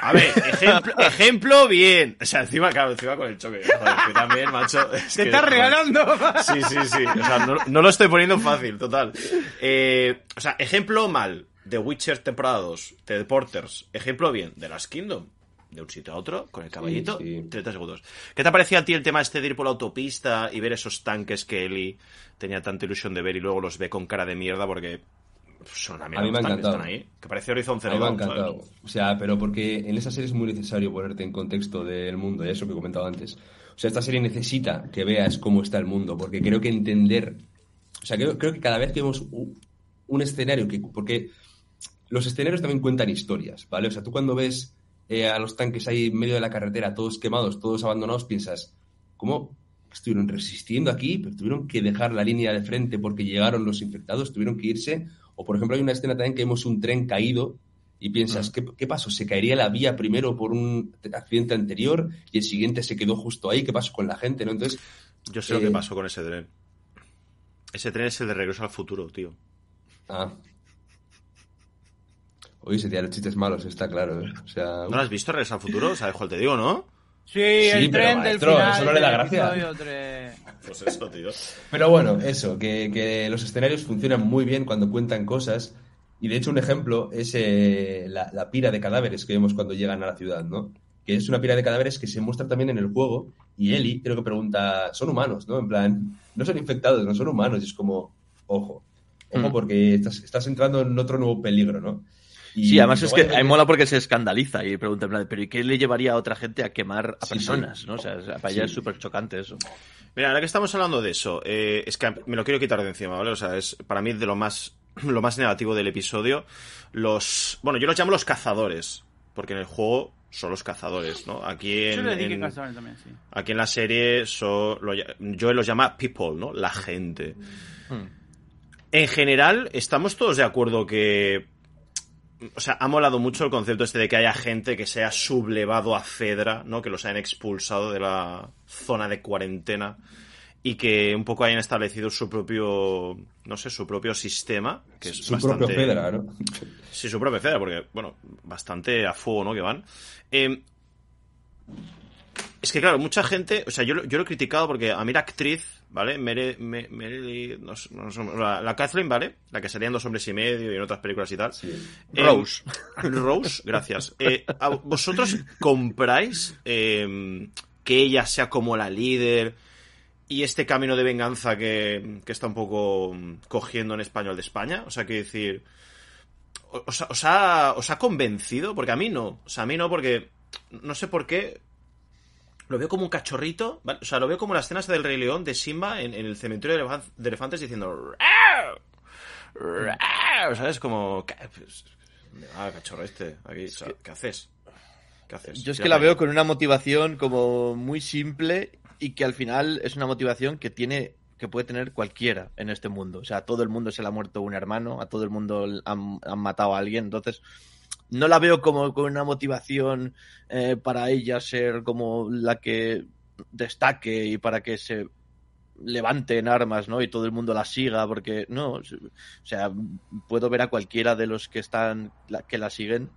A ver, ejemplo, ejemplo bien. O sea, encima, claro, encima con el choque. Joder, que también, macho. es Te que- estás regalando. Sí, sí, sí. O sea, no, no lo estoy poniendo fácil, total. Eh, o sea, ejemplo mal. The Witcher temporada 2, The Porters. Ejemplo bien. The Last Kingdom. De un sitio a otro, con el caballito, sí. 30 segundos. ¿Qué te parecía a ti el tema este de ir por la autopista y ver esos tanques que Eli tenía tanta ilusión de ver y luego los ve con cara de mierda porque son A mí me ha encantado. están ahí? Que parece Horizon A Zero mí me ha encantado. O sea, pero porque en esa serie es muy necesario ponerte en contexto del mundo, y eso que he comentado antes. O sea, esta serie necesita que veas cómo está el mundo, porque creo que entender. O sea, creo, creo que cada vez que vemos un, un escenario que. Porque los escenarios también cuentan historias, ¿vale? O sea, tú cuando ves eh, a los tanques ahí en medio de la carretera, todos quemados, todos abandonados, piensas, ¿cómo estuvieron resistiendo aquí? Pero tuvieron que dejar la línea de frente porque llegaron los infectados, tuvieron que irse. O, por ejemplo, hay una escena también que vemos un tren caído y piensas, ¿qué, ¿qué pasó? ¿Se caería la vía primero por un accidente anterior y el siguiente se quedó justo ahí? ¿Qué pasó con la gente? ¿no? Entonces, Yo sé lo Eh, que pasó con ese tren. Ese tren es el de regreso al futuro, tío. ah. Oye, se tiran los chistes malos, está claro. ¿eh? O sea, ¿No lo has visto regreso al futuro? ¿Sabes cuál te digo, no? Sí, el pero, tren del final. eso no le da gracia. Pues eso, tío. Pero bueno, eso, que, que los escenarios funcionan muy bien cuando cuentan cosas. Y de hecho, un ejemplo es eh, la, la pira de cadáveres que vemos cuando llegan a la ciudad, ¿no? Que es una pira de cadáveres que se muestra también en el juego. Y Eli creo que pregunta, son humanos, ¿no? En plan, no son infectados, no son humanos. Y es como, ojo, ojo, Mm. porque estás, estás entrando en otro nuevo peligro, ¿no? Y Sí, además es que hay- ahí mola porque se escandaliza y pregunta, en plan, pero ¿y qué le llevaría a otra gente a quemar a Sí, personas? sí. ¿no? O sea, para ella es súper chocante eso. Mira, ahora que estamos hablando de eso, eh, es que me lo quiero quitar de encima, ¿vale? O sea, es para mí de lo más, lo más negativo del episodio. Los. Bueno, yo los llamo los cazadores. Porque en el juego son los cazadores, ¿no? Aquí en. Yo en- cazadores también, sí. Aquí en la serie son, lo Joel los llama people, ¿no? La gente. Hmm. En general, estamos todos de acuerdo que. O sea, ha molado mucho el concepto este de que haya gente que sea sublevado a Fedra, ¿no? Que los hayan expulsado de la zona de cuarentena y que un poco hayan establecido su propio, no sé, su propio sistema, que es su bastante... propio Fedra, ¿no? Sí, su propia Fedra, porque, bueno, bastante a fuego, ¿no? Que van. Eh, es que, claro, mucha gente, o sea, yo, yo lo he criticado porque a mí la actriz, ¿vale? Mere, Me- no no la, la Kathleen, ¿vale? La que salía en Dos Hombres y Medio y en otras películas y tal. Eh, Rose. Rose, gracias. Eh, ¿a- ¿Vosotros compráis eh, que ella sea como la líder y este camino de venganza que, que está un poco mm, cogiendo en español de España? O sea, quiero decir, ¿os, os ha, ¿os ha convencido? Porque a mí no. O sea, a mí no, porque no sé por qué. Lo veo como un cachorrito, ¿vale? O sea, lo veo como las escenas del Rey León de Simba en, en el cementerio de elefan- de elefantes diciendo... ¿Sabes? Como... Ah, cachorro este. Aquí, o sea, ¿Qué haces? ¿Qué haces? Yo es que la veo con una motivación como muy simple y que al final es una motivación que tiene que puede tener cualquiera en este mundo. O sea, a todo el mundo se le ha muerto un hermano, a todo el mundo han matado a alguien. Entonces, no la veo como con una motivación eh, para ella ser como la que destaque y para que se levante en armas, ¿no? Y todo el mundo la siga, porque no, o sea, puedo ver a cualquiera de los que están, la- que la siguen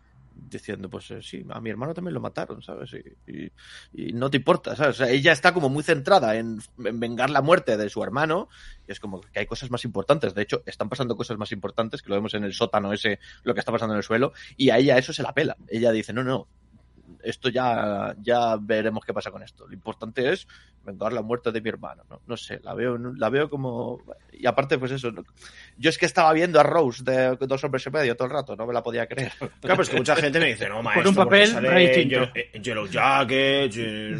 diciendo, pues eh, sí, a mi hermano también lo mataron, ¿sabes? Y, y- no te importa, ¿sabes? O sea, ella está como muy centrada en, en vengar la muerte de su hermano y es como que hay cosas más importantes. De hecho, están pasando cosas más importantes, que lo vemos en el sótano ese, lo que está pasando en el suelo, y a ella eso se la pela. Ella dice, no, no, esto ya, ya veremos qué pasa con esto. Lo importante es vengar la muerte de mi hermano, ¿no? No sé, la veo, la veo como... Y aparte, pues eso, ¿no? yo es que estaba viendo a Rose de Dos Hombres en Medio todo el rato, no me la podía creer. Claro, pero es que mucha gente me dice, no, maestro, un porque papel sale Yellow- en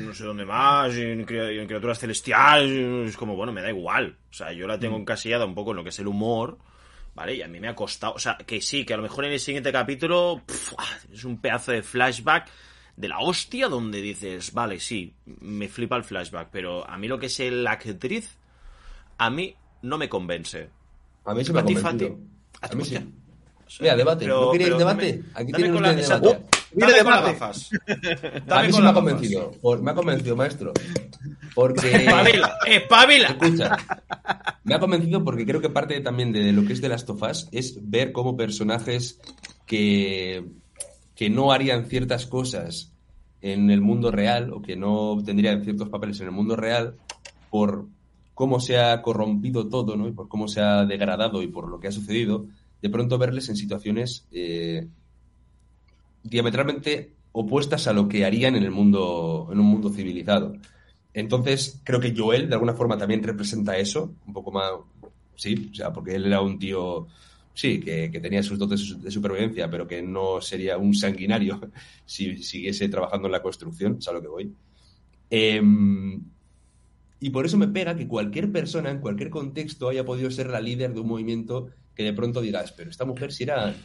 no sé dónde más, en, cri- en criaturas celestiales, es como, bueno, me da igual. O sea, yo la tengo encasillada un poco en lo que es el humor, ¿vale? Y a mí me ha costado, o sea, que sí, que a lo mejor en el siguiente capítulo pf, ah, es un pedazo de flashback de la hostia donde dices, vale, sí, me flipa el flashback, pero a mí lo que es el actriz, a mí no me convence. A mí sí me ha A ti, convencido. A A ti, mí sí. hostia. Mira, debate. Pero- ¿No queréis debate? dame- Aquí la- ustedes exacto. debate. Dame Mira, debate. gafas. A mí sí me ha convencido. Por- me ha convencido, maestro. Porque... Espabila, espabila. Escucha, me ha convencido porque creo que parte también de lo que es de las tofas es ver cómo personajes que, que no harían ciertas cosas en el mundo real o que no tendrían ciertos papeles en el mundo real por cómo se ha corrompido todo ¿no? y por cómo se ha degradado y por lo que ha sucedido, de pronto verles en situaciones eh, diametralmente opuestas a lo que harían en el mundo, en un mundo civilizado. Entonces, creo que Joel de alguna forma también representa eso, un poco más, sí, o sea, porque él era un tío, sí, que, tenía sus dotes de supervivencia, pero que no sería un sanguinario si siguiese trabajando en la construcción, es a lo que voy. Em, y por eso me pega que cualquier persona, en cualquier contexto, haya podido ser la líder de un movimiento que de pronto dirás, pero esta mujer si era...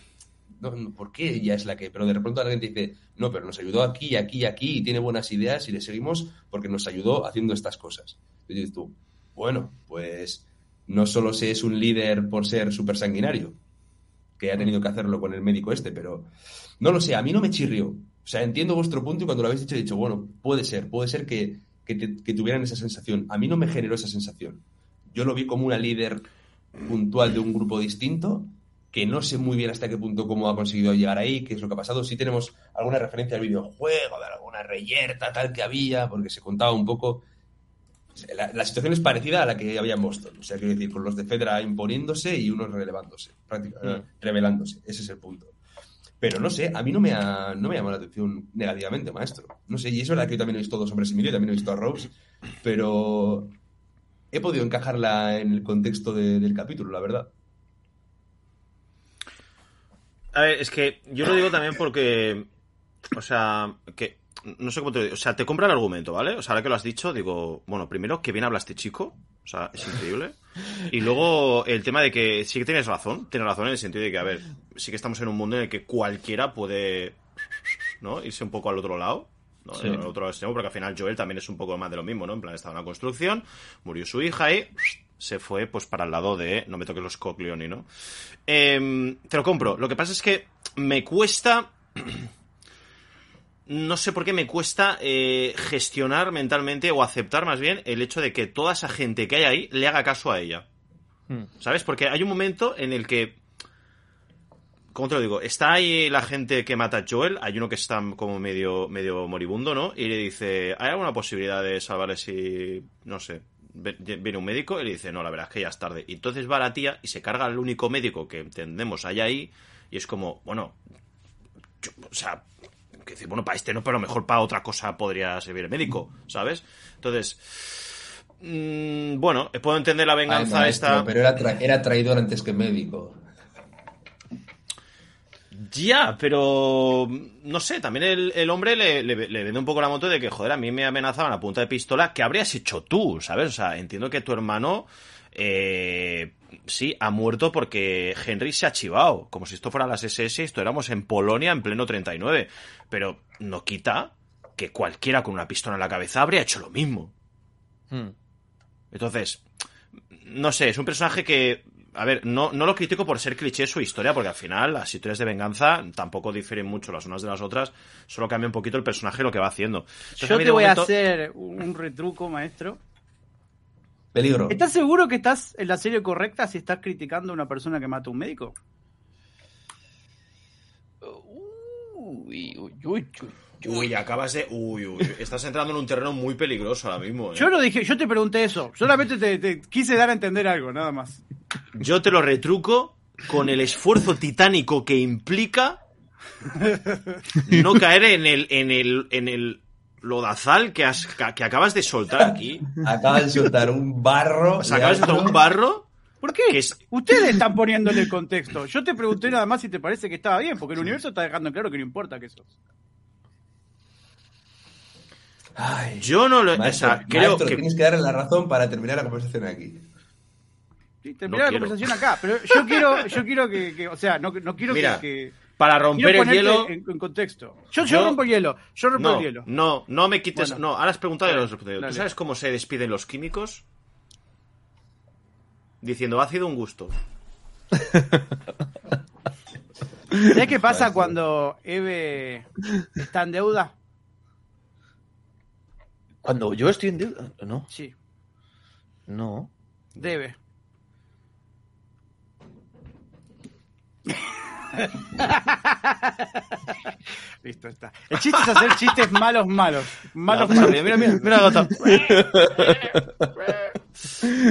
¿Por qué ella es la que...? Pero de pronto alguien te dice, no, pero nos ayudó aquí, aquí, aquí, y tiene buenas ideas y le seguimos porque nos ayudó haciendo estas cosas. Y tú, bueno, pues no solo se es un líder por ser súper sanguinario, que ha tenido que hacerlo con el médico este, pero no lo sé, a mí no me chirrió. O sea, entiendo vuestro punto y cuando lo habéis dicho he dicho, bueno, puede ser, puede ser que, que, tuvieran esa sensación. A mí no me generó esa sensación. Yo lo vi como una líder puntual de un grupo distinto, que no sé muy bien hasta qué punto cómo ha conseguido llegar ahí, qué es lo que ha pasado. Sí tenemos alguna referencia al videojuego, de alguna reyerta tal que había, porque se contaba un poco. La, la situación es parecida a la que había en Boston. O sea, quiero decir, con los de Fedra imponiéndose y unos relevándose, prácticamente, revelándose. Ese es el punto. Pero no sé, a mí no me ha, no me llamó la atención negativamente, maestro. No sé, y eso es la que yo también he visto dos hombres y medio, también he visto a Rose, pero he podido encajarla en el contexto de- del capítulo, la verdad. A ver, es que yo lo digo también porque. O sea, que. No sé cómo te lo digo. O sea, te compra el argumento, ¿vale? O sea, ahora que lo has dicho, digo, bueno, primero, que bien habla este chico. O sea, es increíble. Y luego el tema de que sí que tienes razón. Tienes razón en el sentido de que, a ver, sí que estamos en un mundo en el que cualquiera puede. ¿No? Irse un poco al otro lado. ¿no? Sí. Al otro extremo, porque al final Joel también es un poco más de lo mismo, ¿no? En plan, estaba en la construcción, murió su hija y se fue pues para el lado de no me toques los coglioni, ¿no? Em, te lo compro. Lo que pasa es que me cuesta. No sé por qué me cuesta eh, gestionar mentalmente o aceptar más bien el hecho de que toda esa gente que hay ahí le haga caso a ella. Hmm. ¿Sabes? Porque hay un momento en el que. ¿Cómo te lo digo? Está ahí la gente que mata a Joel. Hay uno que está como medio, medio moribundo, ¿no? Y le dice: ¿Hay alguna posibilidad de salvarle si. No sé. Viene un médico y le dice: No, la verdad es que ya es tarde. Y entonces va la tía y se carga al único médico que entendemos hay ahí. Y es como, bueno. yo- o sea. Que dice, bueno, para este no, pero a lo mejor para otra cosa podría servir el médico, ¿sabes? Entonces. mm, bueno, puedo entender la venganza Ay, maestro, esta. Pero era, tra- era traidor antes que médico. Ya, pero no sé, también el, el hombre le, le- le vende un poco la moto de que, joder, a mí me amenazaban a punta de pistola. ¿Qué habrías hecho tú? ¿Sabes? O sea, entiendo que tu hermano, eh, sí, ha muerto porque Henry se ha chivado. Como si esto fuera las SS y estuviéramos en Polonia en pleno 39. Pero no quita que cualquiera con una pistola en la cabeza habría hecho lo mismo. Hmm. Entonces, no sé, es un personaje que, a ver, no, no lo critico por ser cliché su historia, porque al final las historias de venganza tampoco difieren mucho las unas de las otras, solo cambia un poquito el personaje y lo que va haciendo. Entonces, Yo te voy momento- a hacer un retruco, maestro. Peligro. ¿Estás seguro que estás en la serie correcta si estás criticando a una persona que mata a un médico? Uy, uy, uy, uy, uy. Uy, acabas de... Uy, uy, estás entrando en un terreno muy peligroso ahora mismo. ¿eh? Yo no dije, yo te pregunté eso. Solamente te, te quise dar a entender algo, nada más. Yo te lo retruco con el esfuerzo titánico que implica no caer en el, en el, en el lodazal que, has, que acabas de soltar aquí. Acabas de soltar un barro. O sea, acabas de soltar un barro. ¿Por qué? Que es- Ustedes están poniéndole el contexto. Yo te pregunté nada más si te parece que estaba bien, porque el universo está dejando claro que no importa que sos. Ay, Yo no lo. o maestro, sea, creo maestro, que. tienes que darle la razón para terminar la conversación aquí. Sí, terminá la quiero. conversación acá, pero yo quiero, yo quiero que, que- o sea, no, no quiero que, Para romper el hielo. en, en contexto. Yo, yo, Yo- rompo el hielo, yo rompo No, el hielo. no, no me quites. Bueno. no, ahora has preguntado y Dale, lo has respondido. ¿Tú sabes cómo se despiden los químicos? Diciendo, ha sido un gusto. ¿Sabes qué pasa cuando Eve está en deuda? Cuando yo estoy en deuda. No, Sí, no. debe. Listo, está. El chiste es hacer chistes malos, malos. Malos, malos. Mira, mira, mira, gata.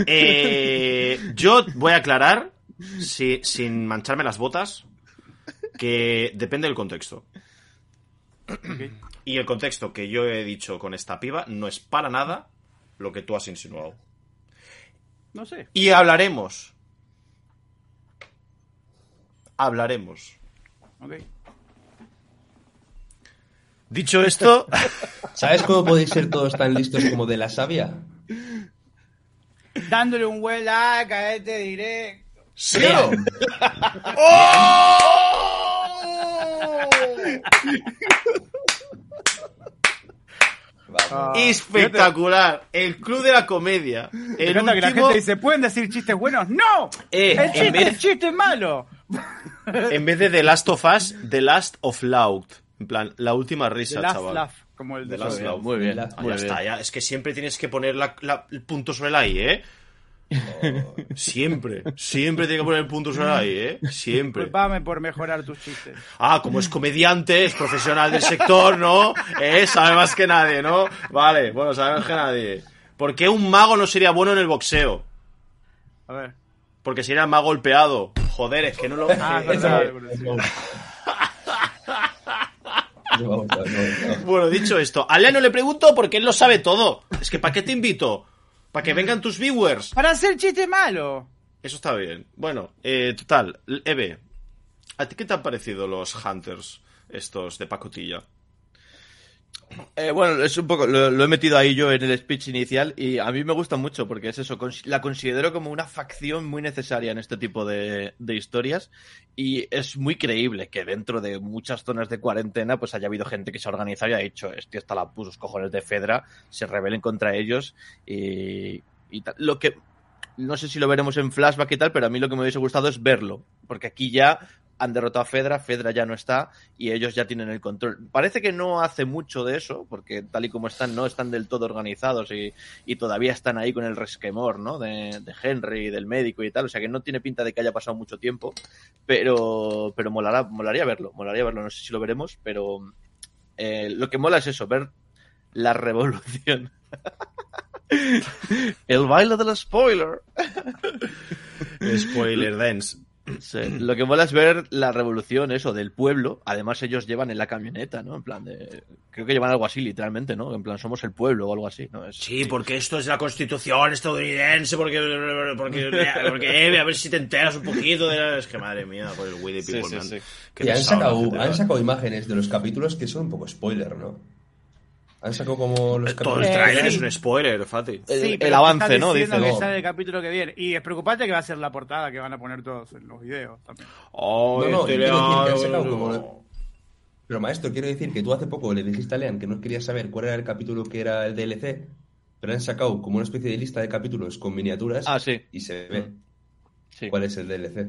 Eh, yo voy a aclarar, si- sin mancharme las botas, que depende del contexto. Y el contexto que yo he dicho con esta piba no es para nada lo que tú has insinuado. No sé. Y hablaremos. Hablaremos. Ok. Dicho esto, ¿Sabes cómo podéis ser todos tan listos como de la savia? Dándole un buen like a este directo. Pero, Vamos. Ah, espectacular. El club de la comedia. Me El encanta que la último, gente dice, ¿pueden decir chistes buenos? ¡No! Eh, el chiste vez- es chiste malo. En vez de The Last of Us, The Last of Loud. En plan, la última The risa, last chaval. laugh, como el de The Last. Laugh. Muy bien, Ah, muy ya bien. está, ya. Es que siempre tienes que poner la- la- el punto sobre la I, ¿eh? Siempre, siempre tiene que poner el punto sobre I, ¿eh? Siempre. Disculpame por mejorar tus chistes. Ah, como es comediante, es profesional del sector, ¿no? Eh, sabe más que nadie, ¿no? Vale, bueno, sabe más que nadie. ¿Por qué un mago no sería bueno en el boxeo? A ver. Porque sería más golpeado. Joder, es que no lo... Ah, es verdad. no, no. Bueno, dicho esto, a Lea no le pregunto porque él lo sabe todo. Es que ¿para qué te invito? ¿Para que vengan tus viewers? Para hacer chiste malo. Eso está bien. Bueno, eh, total, Eve, ¿a ti qué te han parecido los Hunters estos de pacotilla? Eh, bueno, es un poco, lo, he metido ahí yo en el speech inicial y a mí me gusta mucho porque es eso, la considero como una facción muy necesaria en este tipo de, historias y es muy creíble que dentro de muchas zonas de cuarentena pues haya habido gente que se ha organizado y ha dicho, este hasta la pusos cojones de Fedra, se rebelen contra ellos y, y tal. Lo que, no sé si lo veremos en flashback y tal, pero a mí lo que me hubiese gustado es verlo, porque aquí ya han derrotado a Fedra, Fedra ya no está y ellos ya tienen el control. Parece que no hace mucho de eso, porque tal y como están, no están del todo organizados y, y todavía están ahí con el resquemor, ¿no? De, de Henry, del médico y tal, o sea que no tiene pinta de que haya pasado mucho tiempo, pero, pero molará, molaría verlo, molaría verlo, no sé si lo veremos, pero eh, lo que mola es eso, ver la revolución. el baile del spoiler. Spoiler dance. Sí, Lo que mola es ver la revolución, eso, del pueblo. Además, ellos llevan en la camioneta, ¿no? En plan de. Creo que llevan algo así, literalmente, ¿no? En plan, somos el pueblo o algo así, ¿no? Es- Sí, porque esto es la constitución estadounidense, porque, porque, porque Eve, a ver si te enteras un poquito de la... Es que madre mía, por el the Sí, sí, man. sí. Qué Y han sacado, han sacado imágenes de los capítulos que son un poco spoiler, ¿no? Han sacado como los Todo el. Eh, trailer sí. es un spoiler, Fati. El- Sí, el avance, ¿no? Dice, que sale el capítulo que viene. Y es preocupante que va a ser la portada que van a poner todos en los videos también. Oh, No, no, este decir como- Pero maestro, quiero decir que tú hace poco le dijiste a Lean que no querías saber cuál era el capítulo que era el DLC, pero han sacado como una especie de lista de capítulos con miniaturas Ah, sí. y se ve Sí. cuál es el DLC.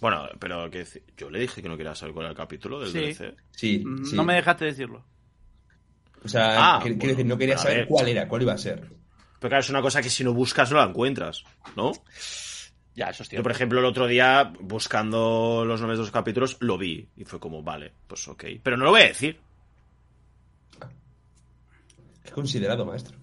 Bueno, pero que yo le dije que no quería saber cuál era el capítulo del Sí. DLC. Sí, Mm, sí. No me dejaste decirlo. O sea, Ah, quiero bueno, decir, no quería saber cuál era, cuál iba a ser. Pero claro, es una cosa que si no buscas no la encuentras, ¿no? Ya, eso es Yo, cierto. por ejemplo, el otro día, buscando los nombres de los capítulos, lo vi. Y fue como, vale, pues ok. Pero no lo voy a decir. Qué considerado, maestro.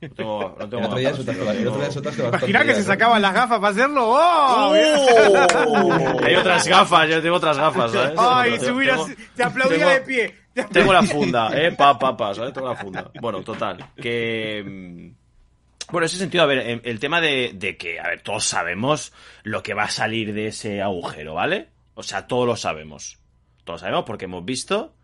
No tengo, no tengo El otro día el otro bastante. Imagina que se ¿no? sacaban las gafas para hacerlo. ¡Oh! Hay otras gafas, yo tengo otras gafas, ¿sabes? Ay, Tengo- si hubieras, tengo- te aplaudía tengo- de pie. Tengo la funda, eh, pa, pa, pa, ¿sabes? Tengo la funda. Bueno, total, que... mm, Bueno, en ese sentido, a ver, em- el tema de, de que, a ver, todos sabemos lo que va a salir de ese agujero, ¿vale? O sea, todos lo sabemos. Todos sabemos porque hemos visto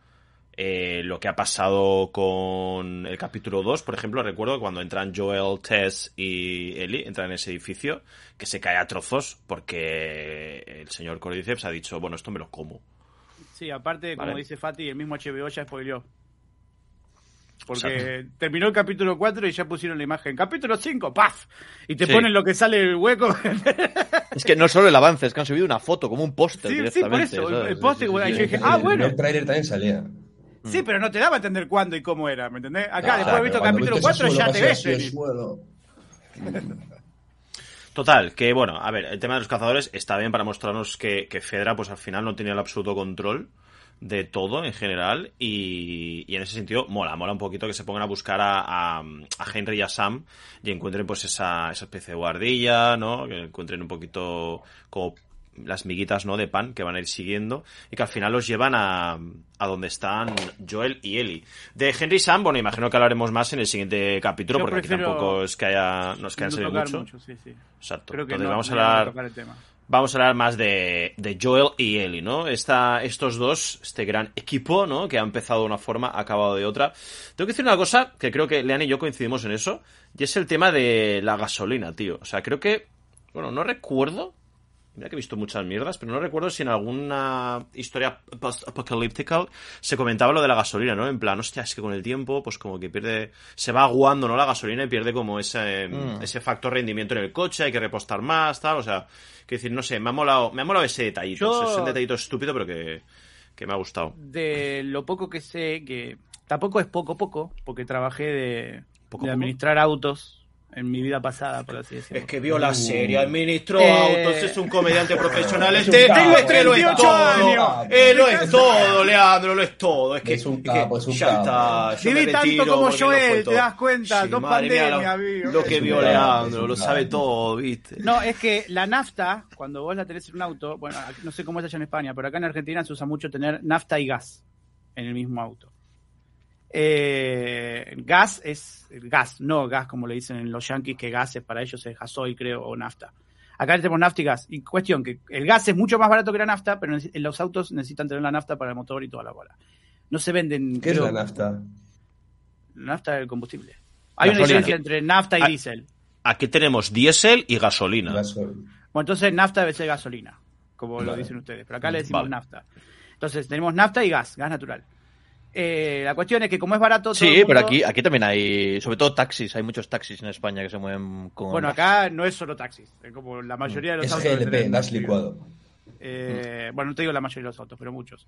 eh, lo que ha pasado con el capítulo 2, por ejemplo, recuerdo cuando entran Joel, Tess y Ellie, entran en ese edificio, que se cae a trozos porque el señor Cordyceps ha dicho, bueno, esto me lo como. Sí, aparte, como Vale. dice Fati, el mismo HBO ya spoileó. Porque terminó el capítulo 4 y ya pusieron la imagen. Capítulo 5, ¡paf! Y te Sí. ponen lo que sale del hueco. Es que no solo el avance, es que han subido una foto, como un póster Sí, sí, por eso, el- ¿sabes? el póster, Sí, sí, bueno, sí, yo sí, dije, sí, ah, bueno. En el trailer también salía. sí, pero no te daba a entender cuándo y cómo era, ¿me entendés? Acá, Claro, después de visto el cuando capítulo viste ese 4, ya te ves. así, el venir. suelo. Total, que bueno, a ver, el tema de los cazadores está bien para mostrarnos que, que Fedra, pues al final no tenía el absoluto control de todo en general y, y en ese sentido mola, mola un poquito que se pongan a buscar a, a, Henry y a Sam y encuentren pues esa, esa especie de guardilla, ¿no? Que encuentren un poquito como las miguitas, ¿no? De pan que van a ir siguiendo y que al final los llevan a, a donde están Joel y Ellie. De Henry Sam, bueno, imagino que hablaremos más en el siguiente capítulo Yo porque aquí tampoco es que haya, nos que No enseñe tocar mucho. mucho, sí, sí. Exacto. Creo que Entonces no, vamos a hablar, tocar el tema. vamos a hablar más de, de Joel y Ellie, ¿no? Esta, estos dos, este gran equipo, ¿no? Que ha empezado de una forma, ha acabado de otra. Tengo que decir una cosa que creo que Lean y yo coincidimos en eso, y es el tema de la gasolina, tío. O sea, creo que, bueno, no recuerdo, mira que he visto muchas mierdas, pero no recuerdo si en alguna historia post-apocalíptica se comentaba lo de la gasolina, ¿no? En plan, hostia, es que con el tiempo, pues como que pierde, se va aguando, ¿no? La gasolina y pierde como ese, Mm. ese factor rendimiento en el coche, hay que repostar más, tal, o sea, que decir, no sé, me ha molado, me ha molado ese detallito, Yo- es un detallito estúpido, pero que, que me ha gustado. De lo poco que sé, que tampoco es poco poco, porque trabajé de, ¿Poco, de poco? administrar autos en mi vida pasada, por así decirlo. que vio la serie, administró Eh, autos, es un comediante profesional, es este, un capo. es que lo es 38 todo, años. eh, lo es todo, Leandro, lo es todo, es que, Es un capo, es un ya capo. está, yo Viví tanto como cuento. te das cuenta, dos pandemias, lo, lo que Es vio es Leandro, lo sabe todo, viste. No, es que la nafta, cuando vos la tenés en un auto, bueno, no sé cómo es allá en España, pero acá en Argentina se usa mucho tener nafta y gas en el mismo auto. Eh, gas es gas, no gas como le dicen en los yankees, que gas es para ellos es gasoil, creo, o nafta. Acá tenemos nafta y gas. Y cuestión que el gas es mucho más barato que la nafta, pero en los autos necesitan tener la nafta para el motor y toda la bola. No se venden. ¿Qué es la nafta? La nafta es el combustible. Hay una diferencia entre nafta y Ah. diésel. Aquí tenemos diésel y gasolina. Gasol. Bueno, entonces nafta debe ser gasolina, como lo dicen ustedes, pero acá le decimos Vale. nafta. Entonces tenemos nafta y gas, gas natural. Eh, la cuestión es que como es barato... todo Sí, pero aquí, aquí también hay, sobre todo taxis, hay muchos taxis en España que se mueven con... Bueno, acá no es solo taxis, es como la mayoría de los Es autos... GLP, tienen- gas licuado. Eh, Bueno, no te digo la mayoría de los autos, pero muchos.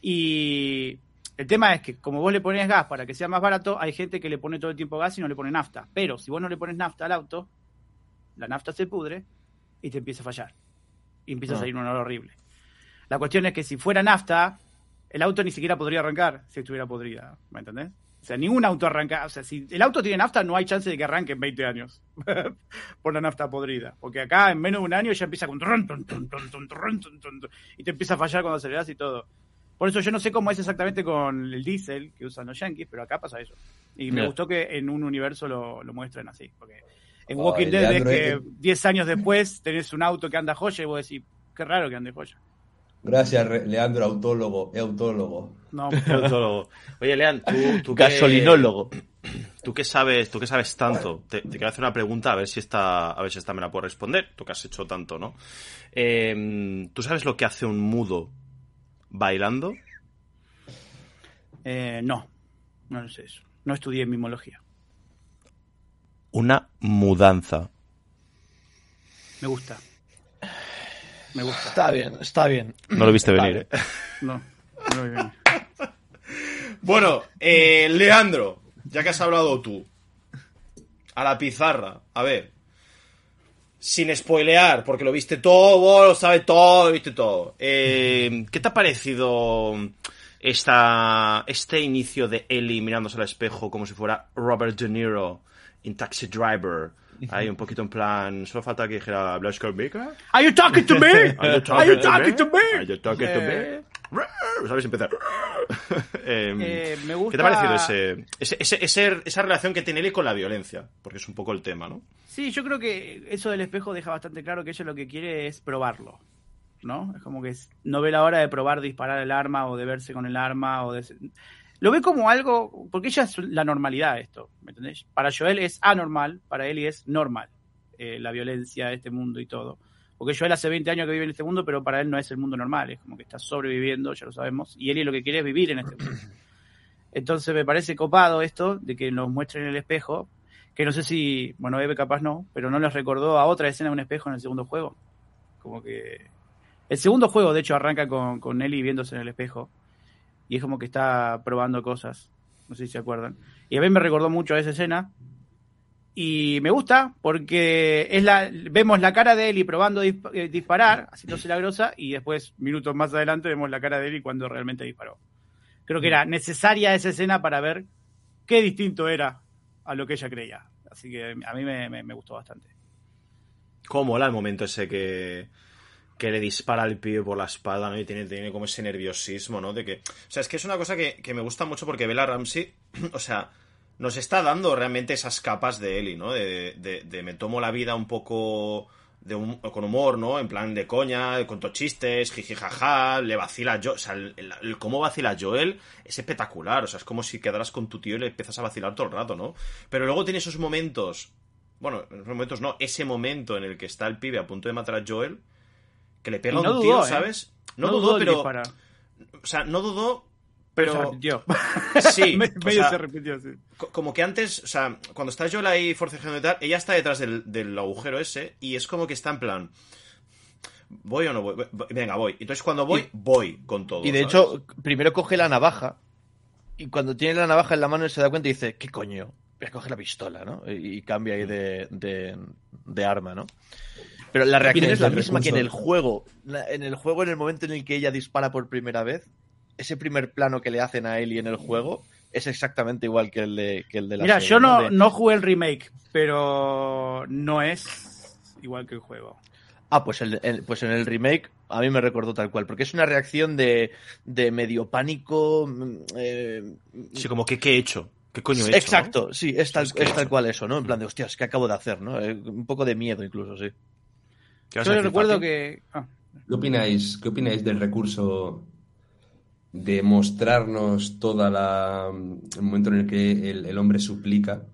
Y el tema es que como vos le pones gas para que sea más barato, hay gente que le pone todo el tiempo gas y no le pone nafta. Pero si vos no le pones nafta al auto, la nafta se pudre y te empieza a fallar. Y empieza a Ah. salir un olor horrible. La cuestión es que si fuera nafta, el auto ni siquiera podría arrancar si estuviera podrida. ¿Me entendés? O sea, ningún auto arranca. O sea, si el auto tiene nafta, no hay chance de que arranque en 20 años. por la nafta podrida. Porque acá en menos de un año ya empieza con. y te empieza a fallar cuando aceleras y todo. Por eso yo no sé cómo es exactamente con el diésel que usan los yankees, pero acá pasa eso. Y me Ya. gustó que en un universo lo, lo muestren así. Porque en Walking Dead es que eh. 10 años después tenés un auto que anda joya y vos decís, qué raro que ande joya. Gracias, Leandro, autólogo, autólogo. No, Autólogo. Oye, Lean, tú, Gasolinólogo. Tú que sabes, tú que sabes tanto, te, te quiero hacer una pregunta a ver si esta, a ver si esta me la puedo responder. Tú que has hecho tanto, ¿no? Eh, ¿Tú sabes lo que hace un mudo bailando? eh, no, no sé eso. No estudié mimología. Una mudanza. Me gusta. Me gusta. Está bien, está bien. No lo viste venir, ¿eh? No, no lo vi venir. Bueno, eh, Leandro, ya que has hablado tú, a la pizarra, a ver, sin spoilear, porque lo viste todo, vos lo sabes todo, lo viste todo. Eh, ¿Qué te ha parecido esta, este inicio de Ellie mirándose al espejo como si fuera Robert De Niro en Taxi Driver. Ahí un poquito en plan, solo falta que dijera Blush Baker. Are you talking to me? Are you Are you talking to me? Are you talking to me? ¿Sabes empezar? Em, Eh, me ¿Qué te gusta- ha parecido ese, ese- ese- esa relación que tiene Ellie con la violencia? Porque es un poco el tema, ¿no? Sí, yo creo que eso del espejo deja bastante claro que ella lo que quiere es probarlo. ¿No? Es como que no ve la hora de probar disparar el arma o de verse con el arma o de... Lo ve como algo, porque ella es la normalidad esto, ¿me entendés? Para Joel es anormal, para Ellie es normal, eh, la violencia de este mundo y todo. Porque Joel hace 20 años que vive en este mundo, pero para él no es el mundo normal, es como que está sobreviviendo, ya lo sabemos, y Ellie lo que quiere es vivir en este mundo. Entonces me parece copado esto de que nos muestren el espejo, que no sé si, bueno, Eve capaz no, pero no les recordó a otra escena de un espejo en el segundo juego. Como que... El segundo juego, de hecho, arranca con, con Ellie viéndose en el espejo. Y es como que está probando cosas. No sé si se acuerdan. Y a mí me recordó mucho a esa escena. Y me gusta porque es la, vemos la cara de Ellie probando disp- eh, disparar, haciéndose la grosa, y después, minutos más adelante, vemos la cara de Ellie cuando realmente disparó. Creo que era necesaria esa escena para ver qué distinto era a lo que ella creía. Así que a mí me, me- gustó bastante. Cómo mola el momento ese que, que le dispara al pibe por la espalda, ¿no? Y tiene, tiene como ese nerviosismo, ¿no? De que. O sea, es que es una cosa que, que me gusta mucho porque Bella Ramsey, o sea, nos está dando realmente esas capas de Ellie, ¿no? De, de- de me tomo la vida un poco de hum- con humor, ¿no? En plan de coña, cuento chistes, jiji jaja, le vacila Joel. O sea, el, cómo vacila Joel es espectacular. O sea, es como si quedaras con tu tío y le empiezas a vacilar todo el rato, ¿no? Pero luego tiene esos momentos. Bueno, en esos momentos no, ese momento en el que está el pibe a punto de matar a Joel, que le pega no un tiro, ¿eh? ¿sabes? No, No dudó, pero. O sea, no dudó, Pero se repitió. Sí, Me- medio sea, se repitió, sí. co- como que antes, o sea, cuando está Joel ahí forcejeando y tal, ella está detrás del, del agujero ese y es como que está en plan. ¿Voy o no voy? Venga, voy. Entonces cuando voy, voy con todo. Y de ¿sabes? hecho, primero coge la navaja. Y cuando tiene la navaja en la mano, él se da cuenta y dice: ¿Qué coño? Voy a coger la pistola, ¿no? Y, y cambia ahí de, de- de arma, ¿no? Pero la reacción es la misma que en el juego. En el juego, en el momento en el que ella dispara por primera vez, ese primer plano que le hacen a Ellie en el juego es exactamente igual que el de, que el de la Mira, serie, yo no, De- no jugué el remake, pero no es igual que el juego. Ah, pues, el- el- pues en el remake a mí me recordó tal cual, porque es una reacción de, de medio pánico. mm, eh, Sí, como que ¿qué he hecho? ¿Qué coño he hecho? Exacto, sí, es tal, Es que es tal eso. cual eso, ¿no? En plan de, hostias, ¿qué acabo de hacer, no? Eh, un poco de miedo incluso, sí. ¿Qué vas a Yo recuerdo que... ah, ¿Qué opináis, ¿Qué opináis del recurso de mostrarnos toda la el momento en el que el, el hombre suplica,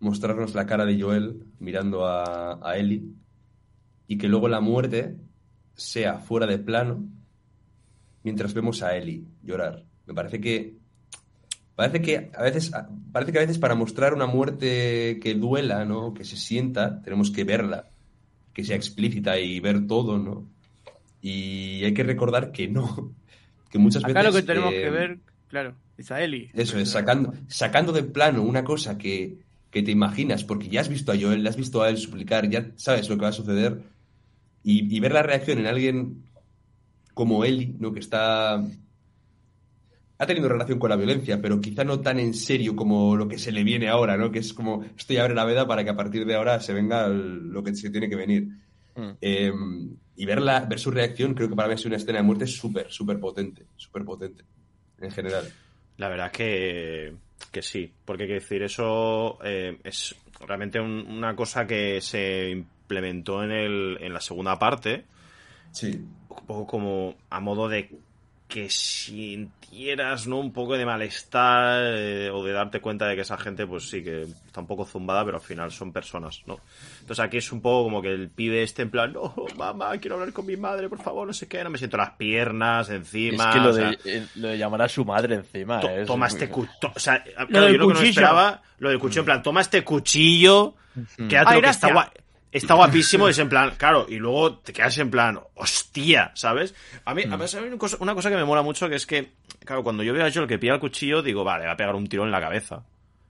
mostrarnos la cara de Joel mirando a, a Ellie y que luego la muerte sea fuera de plano mientras vemos a Ellie llorar? Me parece que parece que a veces parece que a veces para mostrar una muerte que duela, ¿no? Que se sienta, tenemos que verla, que sea explícita y ver todo, ¿no? Y hay que recordar que no, que muchas Acá veces lo que tenemos eh, que ver, claro, es a Eli. eso es, sacando, sacando de plano una cosa que, que te imaginas, porque ya has visto a Joel, le has visto a él suplicar, ya sabes lo que va a suceder, y, y ver la reacción en alguien como Eli, ¿no? que está... Ha tenido relación con la violencia, pero quizá no tan en serio como lo que se le viene ahora, ¿no? Que es como, estoy abre la veda para que a partir de ahora se venga el- lo que se tiene que venir. Mm. Eh, y verla, ver su reacción, creo que para mí es una escena de muerte súper, súper potente, súper potente, en general. La verdad que, que sí, porque hay que decir, eso eh, es realmente un- una cosa que se implementó en, el, en la segunda parte, Sí. un poco como a modo de que sintieras ¿no? un poco de malestar eh, o de darte cuenta de que esa gente pues sí que está un poco zumbada pero al final son personas ¿no? entonces aquí es un poco como que el pibe este en plan no mamá quiero hablar con mi madre por favor no sé qué no me siento las piernas Es encima que lo o sea, de, eh, lo de llamar a su madre encima. To- es toma muy- este cuchillo. O sea, claro, yo lo que no esperaba, lo del cuchillo, en plan, toma este cuchillo, quédate Ay, lo que está, gracias. Está guapísimo, es en plan, claro, y luego te quedas en plan, hostia, ¿sabes? A mí, a mí, ¿sabes? Una, cosa, una cosa que me mola mucho que es que, claro, cuando yo veo a Joel que pilla el cuchillo, digo, vale, va a pegar un tiro en la cabeza.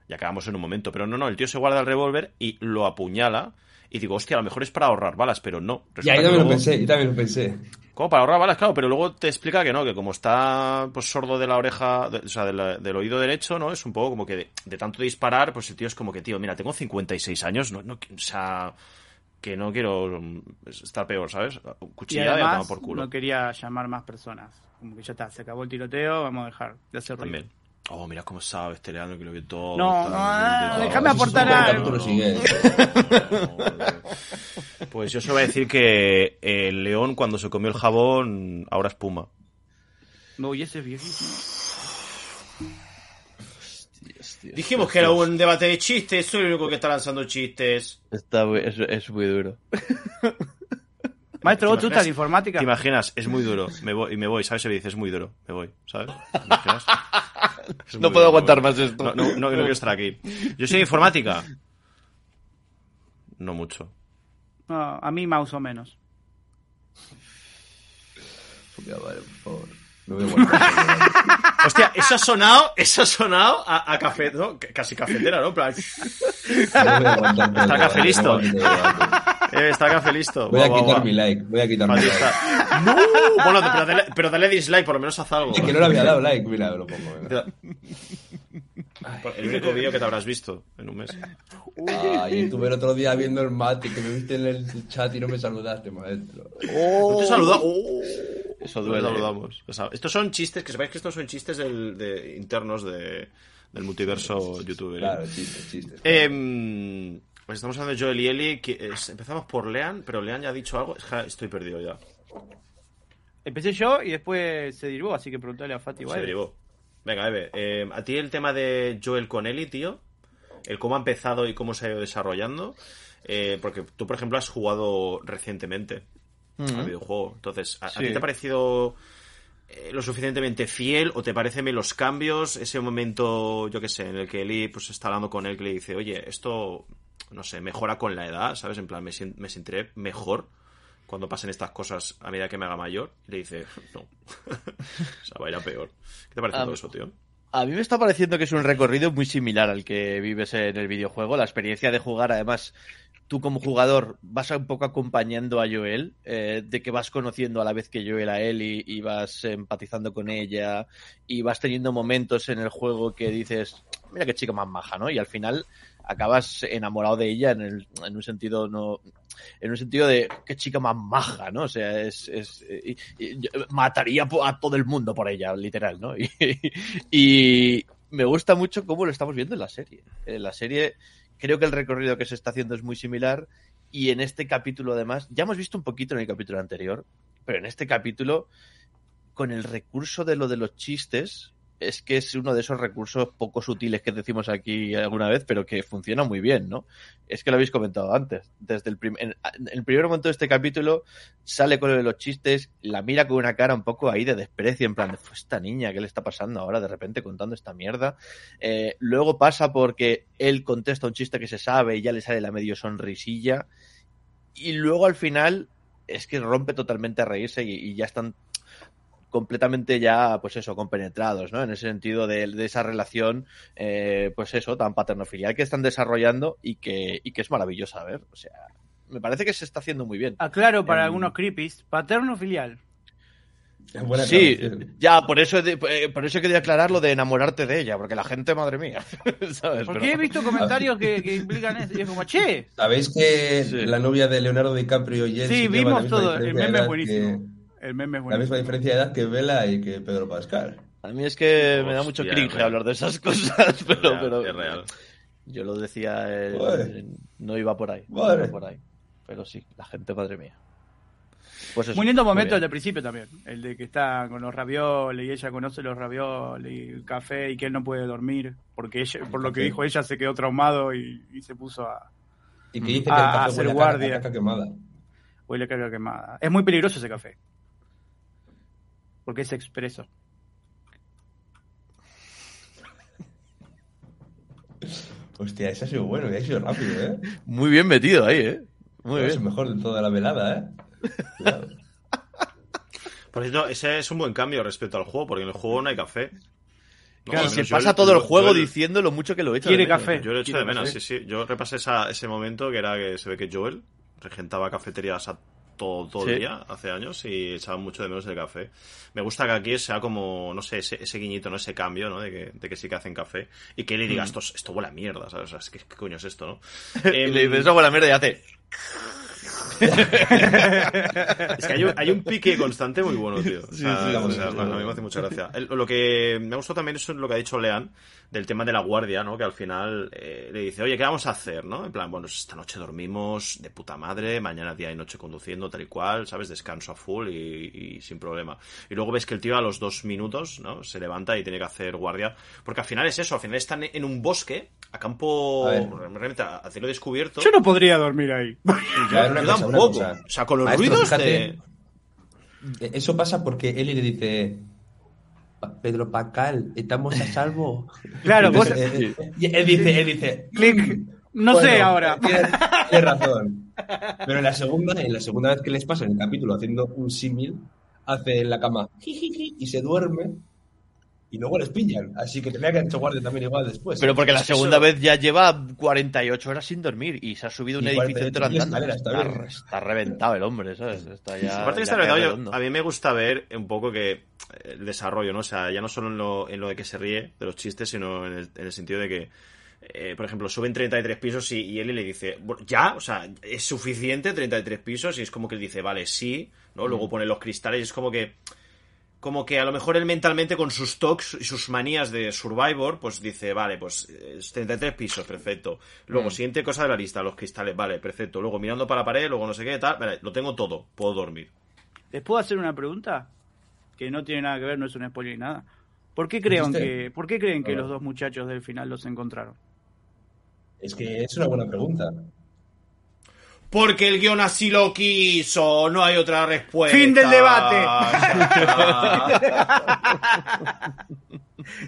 Ya acabamos en un momento, pero no, no, el tío se guarda el revólver y lo apuñala. Y digo, hostia, a lo mejor es para ahorrar balas, pero no. Y ahí Resulta también lo pensé, yo también lo pensé. Como para ahorrar balas, claro, pero luego te explica que no, que como está pues sordo de la oreja, de- o sea, de la- del oído derecho, ¿no? Es un poco como que de, de tanto disparar, pues el tío es como que, tío, mira, tengo 56 años, no, no, o sea, que no quiero mm, estar peor, ¿sabes? Y Cuchillada y además por culo. no quería llamar más personas. Como que ya está, se acabó el tiroteo, vamos a dejar de hacer ruido. También. Oh, mira cómo sabes, Teleano, que lo vio todo. No, no, déjame aportar algo. Pues yo solo voy a decir que el león cuando se comió el jabón ahora es puma. No, y ese es viejísimo. Dijimos que era un debate de chistes, soy el único que está lanzando chistes. Está muy- es, es muy duro. Maestro, ¿vos ¿Te tú estás en informática? ¿Te imaginas? Es muy duro. Me voy, y me voy, ¿sabes? Se me dice, es muy duro. Me voy, ¿sabes? ¿Te imaginas? No duro, puedo aguantar más esto. No, no, no, no quiero estar aquí. Yo soy de informática. No mucho. No, a mí más o menos. Vale, por favor. No. Hostia, eso ha sonado, eso ha sonado a, a café, ¿no? Casi cafetera, ¿no? Plan, Está café listo. eh, está café listo. Voy a quitar mi like. Voy a quitar mi like. ¡No! Bueno, pero dale, pero dale dislike, por lo menos haz algo. Es que no le había dado like. Mira, lo pongo. venga. El único vídeo que te habrás visto en un mes. Ay, estuve el otro día viendo el mate que me viste en el chat y no me saludaste, maestro. No te saluda. ¡Oh! Eso No duele. te saludamos. O sea, Estos son chistes, que sepáis que estos son chistes del- de, internos de, del multiverso youtuber. ¿eh? Claro, chistes, chistes. Em, pues estamos hablando de Joel y que es- empezamos por Lean, pero Lean ya ha dicho algo. Estoy perdido ya. Empecé yo y después se derivó, así que preguntale a Fati. Se derivó. Venga, Eve. eh, a ti el tema de Joel con Ellie, tío. El cómo ha empezado y cómo se ha ido desarrollando. eh, porque tú, por ejemplo, has jugado recientemente al videojuego. Entonces, ¿a, a ti te ha parecido eh, lo suficientemente fiel o te parecen bien los cambios? Ese momento, yo qué sé, en el que Ellie pues, está hablando con él que le dice, oye, esto, no sé, mejora con la edad, ¿sabes? En plan, me, me sentiré mejor cuando pasen estas cosas a medida que me haga mayor. Y le dice, no. o sea, va a ir a peor. ¿Qué te parece todo eso, tío? A mí me está pareciendo que es un recorrido muy similar al que vives en el videojuego. La experiencia de jugar, además, tú como jugador vas un poco acompañando a Joel, eh, de que vas conociendo a la vez que Joel a él y, y vas empatizando con ella y vas teniendo momentos en el juego que dices, mira qué chica más maja, ¿no? Y al final acabas enamorado de ella en, el, en un sentido no en un sentido de qué chica más maja, ¿no? O sea, es, es mataría a todo el mundo por ella, literal, ¿no? Y, y me gusta mucho cómo lo estamos viendo en la serie. En la serie creo que el recorrido que se está haciendo es muy similar y en este capítulo además, ya hemos visto un poquito en el capítulo anterior, pero en este capítulo con el recurso de lo de los chistes es que es uno de esos recursos poco sutiles que decimos aquí alguna vez, pero que funciona muy bien, ¿no? Es que lo habéis comentado antes. Desde el, el primer momento de este capítulo sale con lo de los chistes, la mira con una cara un poco ahí de desprecio, en plan, "Fue esta niña, ¿qué le está pasando ahora de repente contando esta mierda? Eh, luego pasa porque él contesta un chiste que se sabe y ya le sale la medio sonrisilla. Y luego al final es que rompe totalmente a reírse y ya están completamente ya, pues eso, compenetrados, ¿no? En ese sentido de, de esa relación, eh, pues eso, tan paternofilial que están desarrollando y que, y que es maravillosa a ver. O sea, me parece que se está haciendo muy bien. Aclaro para Em, algunos creepies, paterno filial. Es buena Sí, traducción. ya, por eso, de- eh, por eso quería aclarar lo de enamorarte de ella, porque la gente, madre mía, ¿sabes? Porque Pero- he visto comentarios que, que implican eso. Y es como, che, ¿Sabéis que Sí. la novia de Leonardo DiCaprio y él sí, vimos todo. El meme es buenísimo. que- El meme es La misma diferencia de edad que Vela y que Pedro Pascal. A mí es que me da mucho cringe real. hablar de esas cosas, pero, real, pero es real. yo lo decía, eh, no iba por ahí, no iba por ahí. Pero sí, la gente, madre mía. Pues eso, Muy lindo momento bien. el principio también. El de que está con los ravioles y ella conoce los ravioles y el café y que él no puede dormir. Porque ella, por lo que dijo ella, se quedó traumado y, y se puso a. Y que dice que A- el a café ser huele a caca- guardia. a caca quemada. Huele a caca quemada. Es muy peligroso ese café. Porque es expreso. Hostia, ese ha sido bueno, y ha sido rápido, ¿eh? Muy bien metido ahí, ¿eh? Muy es bien. el mejor de toda la velada, ¿eh? Cuidado. Por cierto, ese es un buen cambio respecto al juego, porque en el juego no hay café. No, se yo pasa todo el juego diciendo lo mucho que lo echa. Quiere de menos. café. Yo lo he hecho Quiere de menos, café. sí, sí. Yo repasé esa- ese momento que era que se ve que Joel regentaba cafeterías a todo, todo Sí. el día, hace años, y echaba mucho de menos el café. Me gusta que aquí sea como, no sé, ese, ese guiñito, ¿no? Ese cambio, ¿no? De que, de que sí que hacen café. Y que le diga, esto, es- esto huele a mierda, ¿sabes? O sea, que, ¿qué coño es esto, no? Y Em, le dices, eso buena mierda y hace. Es que hay un, hay un pique constante muy bueno, tío. O sea, sí, o sí, sea, sí, a mí me hace mucha gracia. El- lo que me ha gustado también es lo que ha dicho Lean del tema de la guardia, ¿no? Que al final eh, le dice, oye, ¿qué vamos a hacer, no? En plan, bueno, esta noche dormimos de puta madre, mañana día y noche conduciendo, tal y cual, ¿sabes? Descanso a full y, y sin problema. Y luego ves que el tío a los dos minutos, ¿no? Se levanta y tiene que hacer guardia. Porque al final es eso, al final están en un bosque, a campo, A realmente a a cielo descubierto. Yo no podría dormir ahí. A ver, una Yo cosa, cosa. O sea, con los Maestro, ruidos fíjate, de... Eh, Eso pasa porque Eli le dice, "Pa- Pedro Pacal, ¿estamos a salvo? Claro, vos- Entonces, eh, eh, y él dice, él dice, Clic. No Bueno, sé ahora. Tienes, tienes razón. Pero en la segunda, en la segunda vez que les pasa en el capítulo haciendo un símil, hace en la cama y se duerme y luego les pillan. Así que tenía que haber hecho guardia también igual después. Pero porque la segunda eso- vez ya lleva 48 horas sin dormir y se ha subido un edificio 48 entero mil andando. escaleras, está Está, bien. está reventado el hombre, ¿sabes? Está ya, Aparte que está redondo. a mí me gusta ver un poco que eh, el desarrollo, ¿no? O sea, ya no solo en lo, en lo de que se ríe de los chistes, sino en el, en el sentido de que, eh, por ejemplo, suben 33 pisos y, y él le dice, "Bueno, ya, o sea, es suficiente 33 pisos y es como que él dice, vale, sí, ¿no? Luego pone los cristales y es como que como que a lo mejor él mentalmente con sus tocs y sus manías de Survivor, pues dice, vale, pues eh, 33 pisos, perfecto. Luego, siguiente cosa de la lista, los cristales, vale, perfecto. Luego mirando para la pared, luego no sé qué, tal, vale, lo tengo todo, puedo dormir. ¿Les puedo hacer una pregunta? Que no tiene nada que ver, no es un spoiler ni nada. ¿Por qué creen que, ¿por qué creen que los dos muchachos del final los encontraron? Es que es una buena pregunta. Porque el guion así lo quiso, no hay otra respuesta. Fin del debate.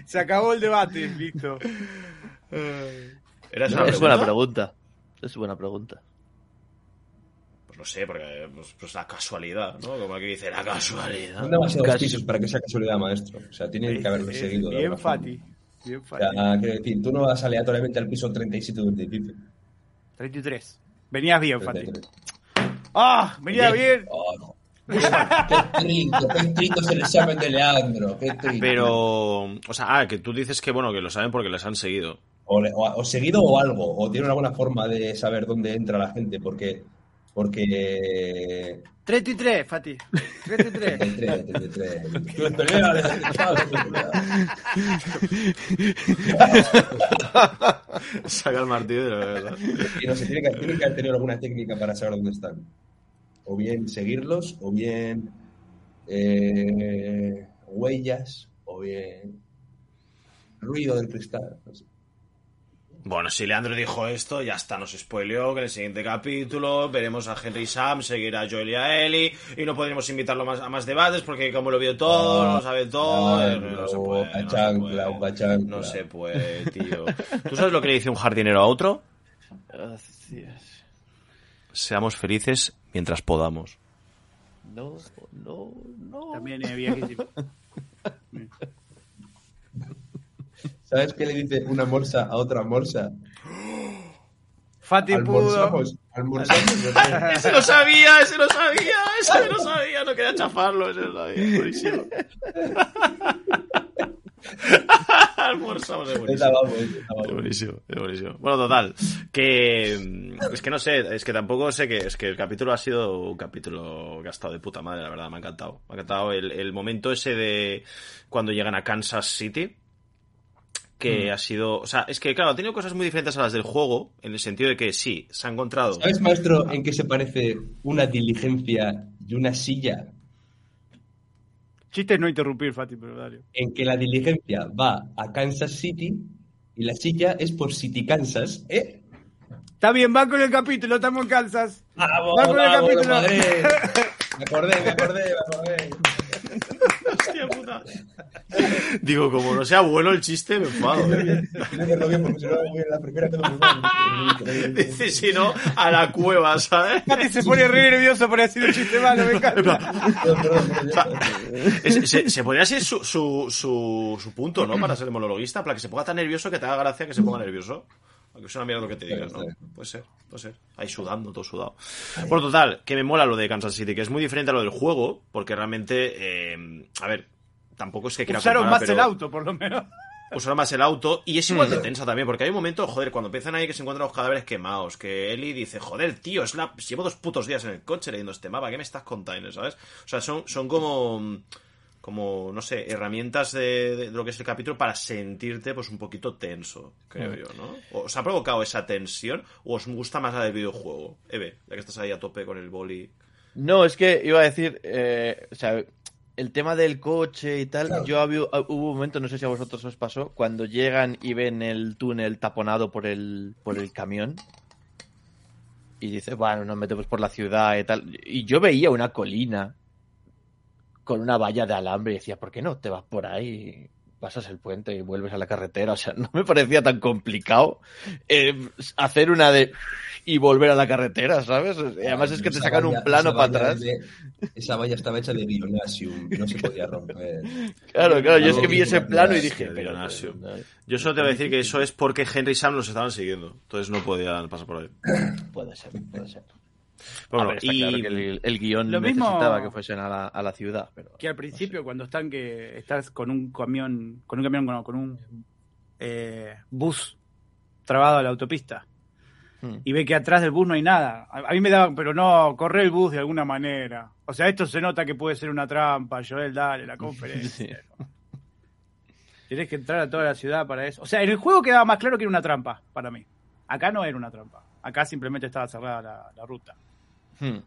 Se acabó el debate, listo. ¿Era esa Es buena pregunta? Es buena pregunta. Pues no sé, porque pues, pues la casualidad, ¿no? Como que dice la casualidad. Son demasiados Casi. pisos para que sea casualidad, maestro. O sea, tienen que haberlo Es- seguido. Bien. Fati. Bien O Fati. sea, quiero decir, tú no vas aleatoriamente al piso 37 de un edificio. 33. Venías bien, Fati. 33. ¡Ah! Venía bien. Oh, no. Qué trito, qué trito es el examen de Leandro. Qué trito. Pero, o sea, ah, que tú dices que bueno, que lo saben porque les han seguido. O, le- o- o seguido o algo, o tiene una buena forma de saber dónde entra la gente, porque. Porque. 33, Fati. 33. 33, 33. Tú espera, Saca el martillo de la verdad. Y no sé, tiene que, tiene que tenido alguna técnica para saber dónde están. O bien seguirlos, o bien. eh, huellas, o bien. ruido del cristal. no sé. Bueno, si Leandro dijo esto, ya está, nos spoileó que en el siguiente capítulo veremos a Henry Sam, seguir a Joel y a Ellie, y no podremos invitarlo más, a más debates porque como lo vio todo, no lo sabe todo, no, no se puede. upa no se puede. chancla. No se puede, tío. ¿Tú sabes lo que le dice un jardinero a otro? Gracias. Seamos felices mientras podamos. No, no, no. También es viejísimo. ¿Sabes qué le dice una morsa a otra morsa? Fati pudo. Almorzamos, almorzamos. ¡Ese lo sabía! ¡Ese lo sabía! ¡Ese lo sabía! No quería chafarlo, ese lo sabía. Buenísimo. Almorzamos de buenísimo. Vamos, Es buenísimo, es buenísimo. Bueno, total, que mm, es que no sé, es que tampoco sé que es que el capítulo ha sido un capítulo gastado de puta madre, la verdad, me ha encantado. Me ha encantado el, el momento ese de cuando llegan a Kansas City, que ha sido, o sea, es que claro, ha tenido cosas muy diferentes a las del juego, en el sentido de que sí, se ha encontrado. ¿Sabes, maestro, en qué se parece una diligencia y una silla? Chiste es no interrumpir, Fati, pero dale. En que la diligencia va a Kansas City y la silla es por City, Kansas. ¿Eh? Está bien, va con el capítulo, estamos en Kansas. ¡Vamos, Va con el vamos, capítulo. Madrid! Me acordé, me acordé, me acordé. Hostia puta. Digo, como no sea bueno el chiste, me enfado. Tiene que verlo bien porque si no voy en la primera tengo muy mal. Dice, si no, a la cueva, ¿sabes? Se pone re nervioso por decir un chiste malo, me encanta. Se, se podría ser su, su, su, su punto, ¿no? Para ser monologuista, para que se ponga tan nervioso que te haga gracia que se ponga nervioso. Aunque es una mierda lo que te digas, ¿no? Puede ser, puede ser. Ahí sudando, todo sudado. Bueno, total, que me mola lo de Kansas City, que es muy diferente a lo del juego, porque realmente, eh, a ver, tampoco es que quiera Usaron comparar, más pero el auto, por lo menos. usaron más el auto y es igual de Hmm. tensa también, porque hay un momento, joder, cuando empiezan ahí que se encuentran los cadáveres quemados, que Eli dice, joder, tío, es la... llevo dos putos días en el coche leyendo este mapa, ¿qué me estás contando, sabes? O sea, son, son como, como, no sé, herramientas de, de lo que es el capítulo para sentirte pues un poquito tenso, creo yo, ¿no? ¿Os ha provocado esa tensión o os gusta más la del videojuego? Eve, ya que estás ahí a tope con el boli. No, es que iba a decir, eh, o sea, el tema del coche y tal, yo había, hubo un momento, no sé si a vosotros os pasó, cuando llegan y ven el túnel taponado por el, por el camión y dice, bueno, nos metemos por la ciudad y tal, y yo veía una colina con una valla de alambre y decía, ¿por qué no te vas por ahí? Pasas el puente y vuelves a la carretera. O sea, no me parecía tan complicado eh, hacer una de y volver a la carretera, ¿sabes? Y además es que te sacan un plano para atrás. de- esa valla estaba hecha de Bionasium, no se podía romper. Claro, claro, yo es que vi ese plano y dije, no, Yo solo te voy a decir que eso es porque Henry y Sam los estaban siguiendo, entonces no podían pasar por ahí. puede ser, puede ser. Bueno, A ver, está y claro que el, el guion Lo mismo- necesitaba que fuesen a la, a la ciudad, pero Que al principio, cuando están que estás con un camión, con un camión, no, con un eh, bus trabado a la autopista Hmm. y ve que atrás del bus no hay nada. A, a mí me daba, pero no, corre el bus de alguna manera. O sea, esto se nota que puede ser una trampa, Joel, dale, la conferencia. Tienes que entrar a toda la ciudad para eso. O sea, en el juego quedaba más claro que era una trampa para mí. Acá no era una trampa. Acá simplemente estaba cerrada la, la ruta. Hmm.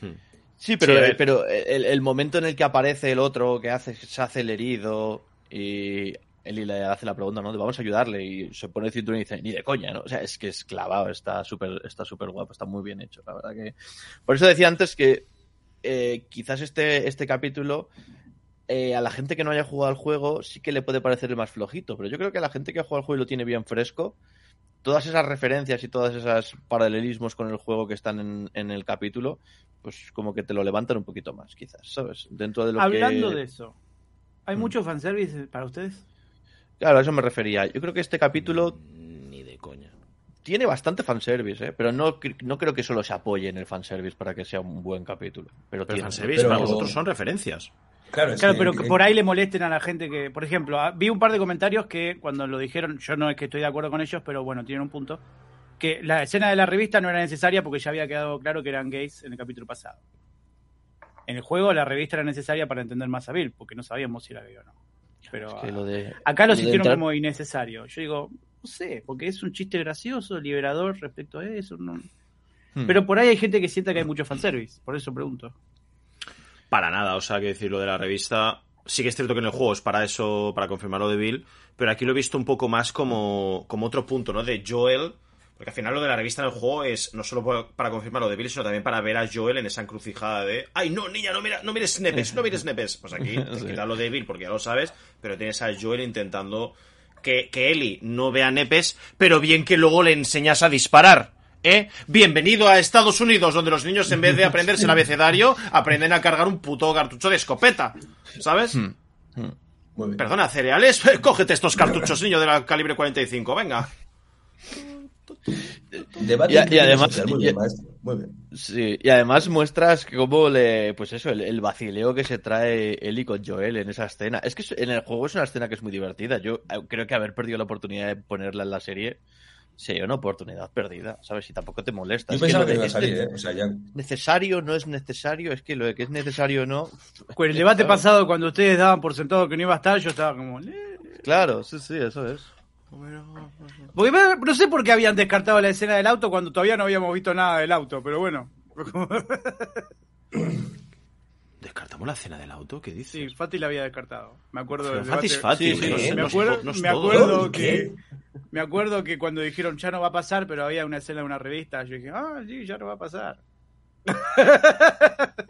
Hmm. Sí, pero, Sí, pero el, el momento en el que aparece el otro que hace, se hace el herido y Eli le hace la pregunta, ¿no? De vamos a ayudarle y se pone el cinturón y dice, ni de coña, ¿no? O sea, es que es clavado, está súper está súper guapo, está muy bien hecho, la verdad que... Por eso decía antes que eh, quizás este, este capítulo eh, a la gente que no haya jugado al juego sí que le puede parecer el más flojito, pero yo creo que a la gente que ha jugado al juego y lo tiene bien fresco, todas esas referencias y todas esas paralelismos con el juego que están en, en el capítulo, pues como que te lo levantan un poquito más, quizás, ¿sabes? Dentro de lo Hablando que... de eso, ¿hay Mm. mucho fanservice para ustedes? Claro, a eso me refería. Yo creo que este capítulo Ni de coña. tiene bastante fanservice, ¿eh? pero no, no creo que solo se apoye en el fanservice para que sea un buen capítulo. Pero, Pero tiene. fanservice Pero- para vosotros son referencias. Claro, Claro, pero que por ahí le molesten a la gente que, por ejemplo, ah, vi un par de comentarios que cuando lo dijeron, yo no es que estoy de acuerdo con ellos, pero bueno, tienen un punto, que la escena de la revista no era necesaria porque ya había quedado claro que eran gays en el capítulo pasado. En el juego la revista era necesaria para entender más a Bill, porque no sabíamos si era gay o no. Pero Es que lo de- acá lo entrar- como innecesario. Yo digo, no sé, porque es un chiste gracioso, liberador respecto a eso. no- Hmm. Pero por ahí hay gente que sienta que hay mucho fanservice, por eso pregunto. Para nada, o sea, que decir lo de la revista. Sí que es cierto que en el juego es para eso, para confirmar lo de Bill, pero aquí lo he visto un poco más como, como otro punto, ¿no? De Joel. Porque al final lo de la revista en el juego es no solo para confirmar lo de Bill, sino también para ver a Joel en esa encrucijada de ¡Ay, no, niña, no, mira, no mires nepes, no mires nepes! Pues aquí te Sí. quitas lo de Bill porque ya lo sabes, pero tienes a Joel intentando que, que Ellie no vea nepes, pero bien que luego le enseñas a disparar. ¿Eh? Bienvenido a Estados Unidos, donde los niños en vez de aprenderse el abecedario, aprenden a cargar un puto cartucho de escopeta. ¿Sabes? Hmm. Perdona, cereales, cógete estos cartuchos, niño de la calibre 45, venga. Debate Y- y además- social, muy y- bien, maestro. Muy bien. Sí, y además muestras cómo le, pues eso, el, el vacileo que se trae Eli con Joel en esa escena. Es que en el juego es una escena que es muy divertida. Yo eh, creo que haber perdido la oportunidad de ponerla en la serie sería una oportunidad perdida, ¿sabes? Y tampoco te molesta. Yo Es que pensaba lo que de iba a es salir, ne- ¿eh? O sea, ya. Necesario, no es necesario, es que lo de que es necesario o no. Con el debate pasado, cuando ustedes daban por sentado que no iba a estar, yo estaba como... "Eh". Claro, sí, sí, eso es. Porque no sé por qué habían descartado la escena del auto cuando todavía no habíamos visto nada del auto, pero bueno. ¿Descartamos la cena del auto? ¿Qué dices? Sí, Fati la había descartado. Me acuerdo Pero del Fati es Fati, Sí, sí, no sí, sé, me no- acuerdo, no me acuerdo ¿Qué? que me acuerdo que cuando dijeron ya no va a pasar, pero había una escena de una revista, yo dije, ah, sí, ya no va a pasar.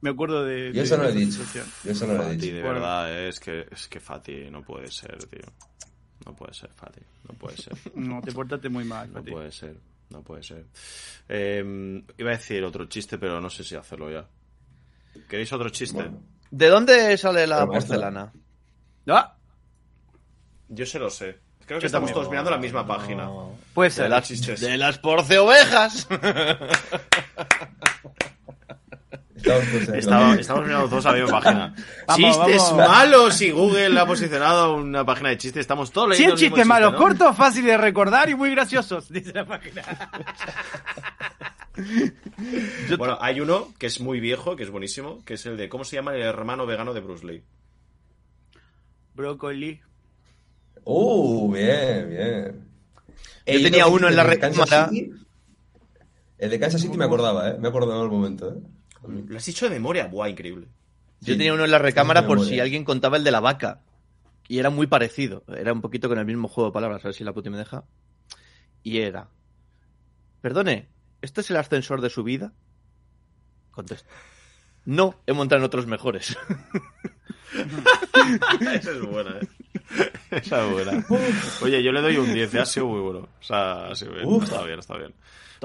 me acuerdo de, Yo eso de no lo he dicho. Yo eso no lo he Fati, dicho. de Bueno. verdad, es que, es que Fati no puede ser, tío. No puede ser, Fati. No puede ser. No, te portaste muy mal, No Fati. puede ser. No puede ser. Eh, iba a decir otro chiste, pero no sé si hacerlo ya. ¿Queréis otro chiste? Bueno, ¿De dónde sale la Pero, porcelana? Ah, Yo se lo sé. Creo que estamos todos mirando la misma página. Puede De ser. las, chistes. de las porceovejas. Estamos Estaba- mirando todos a la misma página. Vamos, chistes vamos. malos y Google ha posicionado una página de chistes. Estamos todos leyendo 100 el mismo chistes malos, ¿no? cortos, fáciles de recordar y muy graciosos, dice la página. Bueno, hay uno que es muy viejo, que es buenísimo, que es el de ¿cómo se llama el hermano vegano de Bruce Lee? Brócoli. Uh, bien, bien. Yo tenía uno en la recámara. El de Kansas City me acordaba, ¿eh? Me acordaba en el momento, ¿eh? Lo has dicho de memoria, buah, increíble. Yo Sí. tenía uno en la recámara por si alguien contaba el de la vaca. Y era muy parecido. Era un poquito con el mismo juego de palabras. A ver si la puti me deja. Y era. Perdone, ¿este es el ascensor de su vida? Contesta. No, he montado en otros mejores. Esa es buena, ¿eh? Esa es buena. Oye, yo le doy un 10, ha sido muy bueno. O sea, ha sido bien. Uf. Está bien, está bien.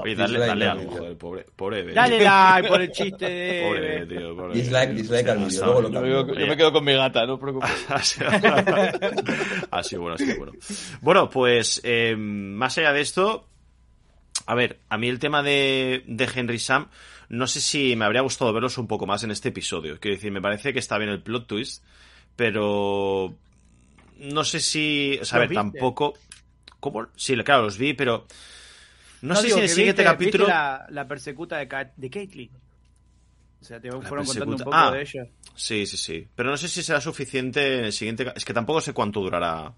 Oye, dale, dale al algo, joder, pobre, pobre Eve. Dale like por el chiste Pobre, tío, pobre. Dislike, dislike al vídeo, luego lo cambio. yo, yo me quedo con mi gata, no os preocupéis. Ha sido, ha sido bueno, ha sido bueno. Bueno, pues eh, más allá de esto, a ver, a mí el tema de, de Henry Sam, no sé si me habría gustado verlos un poco más en este episodio. Quiero decir, me parece que está bien el plot twist, pero no sé si, o sea, a ¿Los ver, viste? tampoco. ¿Cómo? Sí, claro, los vi, pero no, sé si en el siguiente viste- capítulo. viste la, la persecuta de, Ka- de Caitlyn. O sea, te fueron contando un poco Ah. de ella. Sí, sí, sí. Pero no sé si será suficiente en el siguiente. Es que tampoco sé cuánto durará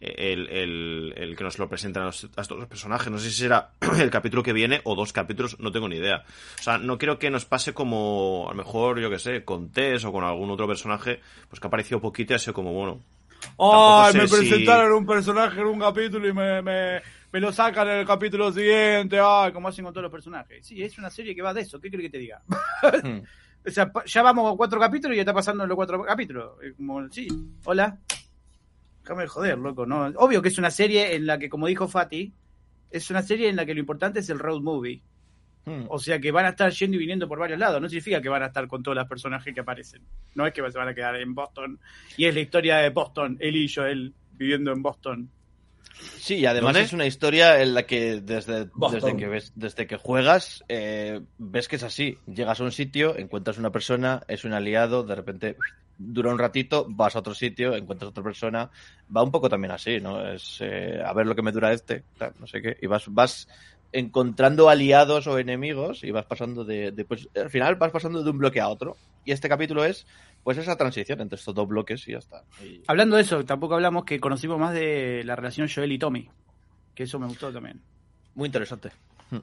el, el- el que nos lo presentan a, los- a estos dos personajes. No sé si será el capítulo que viene o dos capítulos, no tengo ni idea. O sea, no quiero que nos pase como, a lo mejor, yo que sé, con Tess o con algún otro personaje, pues que ha aparecido poquito y ha sido como, bueno. ¡Ay, sé me si- presentaron un personaje en un capítulo y me, me, me lo sacan en el capítulo siguiente! ¡Ay, como hacen con todos los personajes! Sí, es una serie que va de eso, ¿qué crees que te diga? Hmm. o sea, ya vamos a cuatro capítulos y ya está pasando en los cuatro capítulos. Como, sí, hola. Déjame de joder, loco, ¿no? Obvio que es una serie en la que, como dijo Fati, es una serie en la que lo importante es el road movie. Hmm. O sea que van a estar yendo y viniendo por varios lados. No significa que van a estar con todos los personajes que aparecen. No es que se van a quedar en Boston. Y es la historia de Boston, él y Joel viviendo en Boston. Sí, y además ¿Dónde? es una historia en la que desde, desde que ves, desde que juegas, eh, ves que es así. Llegas a un sitio, encuentras una persona, es un aliado, de repente dura un ratito, vas a otro sitio, encuentras otra persona. Va un poco también así, ¿no? Es eh, a ver lo que me dura este, no sé qué. Y vas, vas encontrando aliados o enemigos y vas pasando de, de, pues al final vas pasando de un bloque a otro. Y este capítulo es pues esa transición entre estos dos bloques y ya está. Y- Hablando de eso, tampoco hablamos que conocimos más de la relación Joel y Tommy. Que eso me gustó también. muy interesante.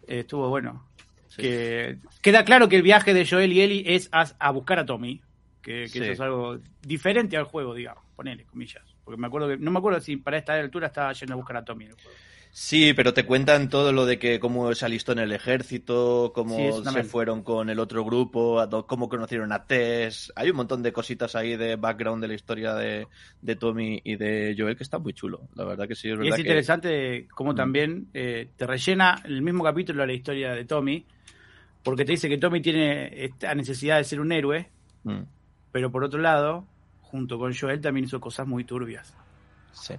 Eh, estuvo bueno. Sí. Que queda claro que el viaje de Joel y Ellie es a, a buscar a Tommy. Que, que Sí. eso es algo diferente al juego, digamos. Ponele, comillas. Porque me acuerdo que, no me acuerdo si para esta altura estaba yendo a buscar a Tommy en el juego. Sí, pero te cuentan todo lo de que cómo se alistó en el ejército, cómo Sí, se fueron con el otro grupo, cómo conocieron a Tess. Hay un montón de cositas ahí de background de la historia de, de Tommy y de Joel que está muy chulo. La verdad que sí, es Y verdad es que- interesante cómo Mm. también eh, te rellena el mismo capítulo la historia de Tommy, porque te dice que Tommy tiene esta necesidad de ser un héroe, Mm, pero por otro lado, junto con Joel también hizo cosas muy turbias, sí.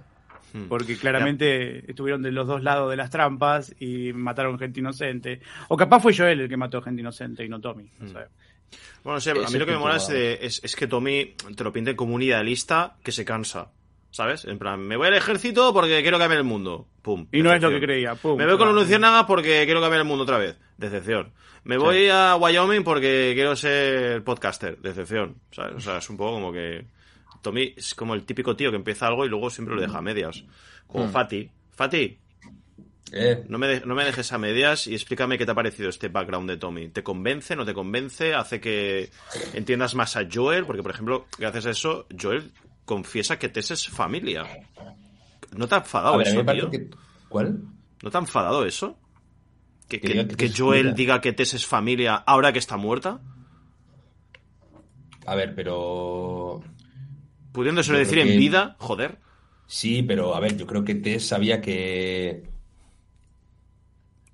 Hmm. porque claramente estuvieron de los dos lados de las trampas y mataron gente inocente. O capaz fue Joel el que mató gente inocente y no Tommy. Mm. sabemos. Bueno, a mí lo que me mola es, guau. de- es, es que Tommy te lo pinten como un idealista que se cansa. ¿Sabes? En plan, me voy al ejército porque quiero cambiar el mundo. Pum. Y no es lo que creía. pum, Me voy con los luciérnagas porque quiero cambiar el mundo otra vez. Decepción. Me voy a Wyoming porque quiero ser podcaster. Decepción. ¿sabes? O sea, es un poco como que. Tommy es como el típico tío que empieza algo y luego siempre lo deja a medias. Como Hmm. Fati. Fati, Eh, no me, de- no me dejes a medias y explícame qué te ha parecido este background de Tommy. ¿Te convence? ¿No te convence? ¿Hace que entiendas más a Joel? Porque, por ejemplo, gracias a eso, Joel confiesa que Tess es familia. ¿No te ha enfadado ver, eso, tío? que... ¿Cuál? ¿No te ha enfadado eso? ¿Que, Que Joel familia. diga que Tess es familia ahora que está muerta? A ver, pero... Pudiéndoselo decir en vida, joder. Sí, pero a ver, yo creo que Tess sabía que,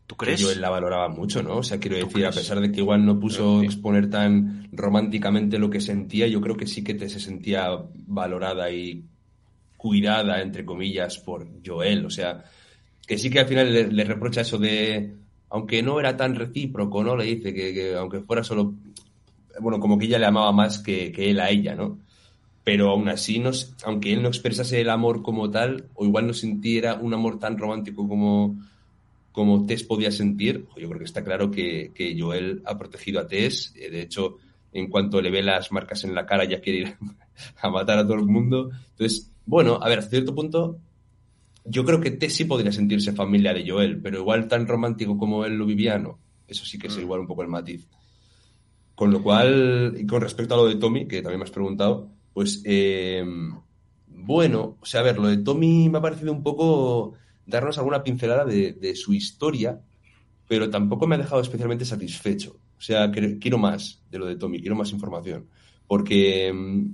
¿Tú crees? Joel la valoraba mucho, ¿no? O sea, quiero ¿Tú decir, a pesar de que igual no puso que- exponer tan románticamente lo que sentía, yo creo que sí que Tess se sentía valorada y cuidada, entre comillas, por Joel. O sea, que sí que al final le, le reprocha eso de, aunque no era tan recíproco, ¿no? Le dice que, que aunque fuera solo, bueno, como que ella le amaba más que, que él a ella, ¿no? Pero aún así, no, s- aunque él no expresase el amor como tal, o igual no sintiera un amor tan romántico como, como Tess podía sentir, yo creo que está claro que, que Joel ha protegido a Tess. Eh, De hecho, en cuanto le ve las marcas en la cara, ya quiere ir a matar a todo el mundo. Entonces, bueno, a ver, hasta cierto punto, yo creo que Tess sí podría sentirse familia de Joel, pero igual tan romántico como él lo vivía, no. Eso sí que es igual un poco el matiz. Con lo cual, y con respecto a lo de Tommy, que también me has preguntado, pues eh, bueno, o sea, a ver, lo de Tommy me ha parecido un poco darnos alguna pincelada de, su historia, pero tampoco me ha dejado especialmente satisfecho. O sea, quiero más de lo de Tommy, quiero más información. Porque mm,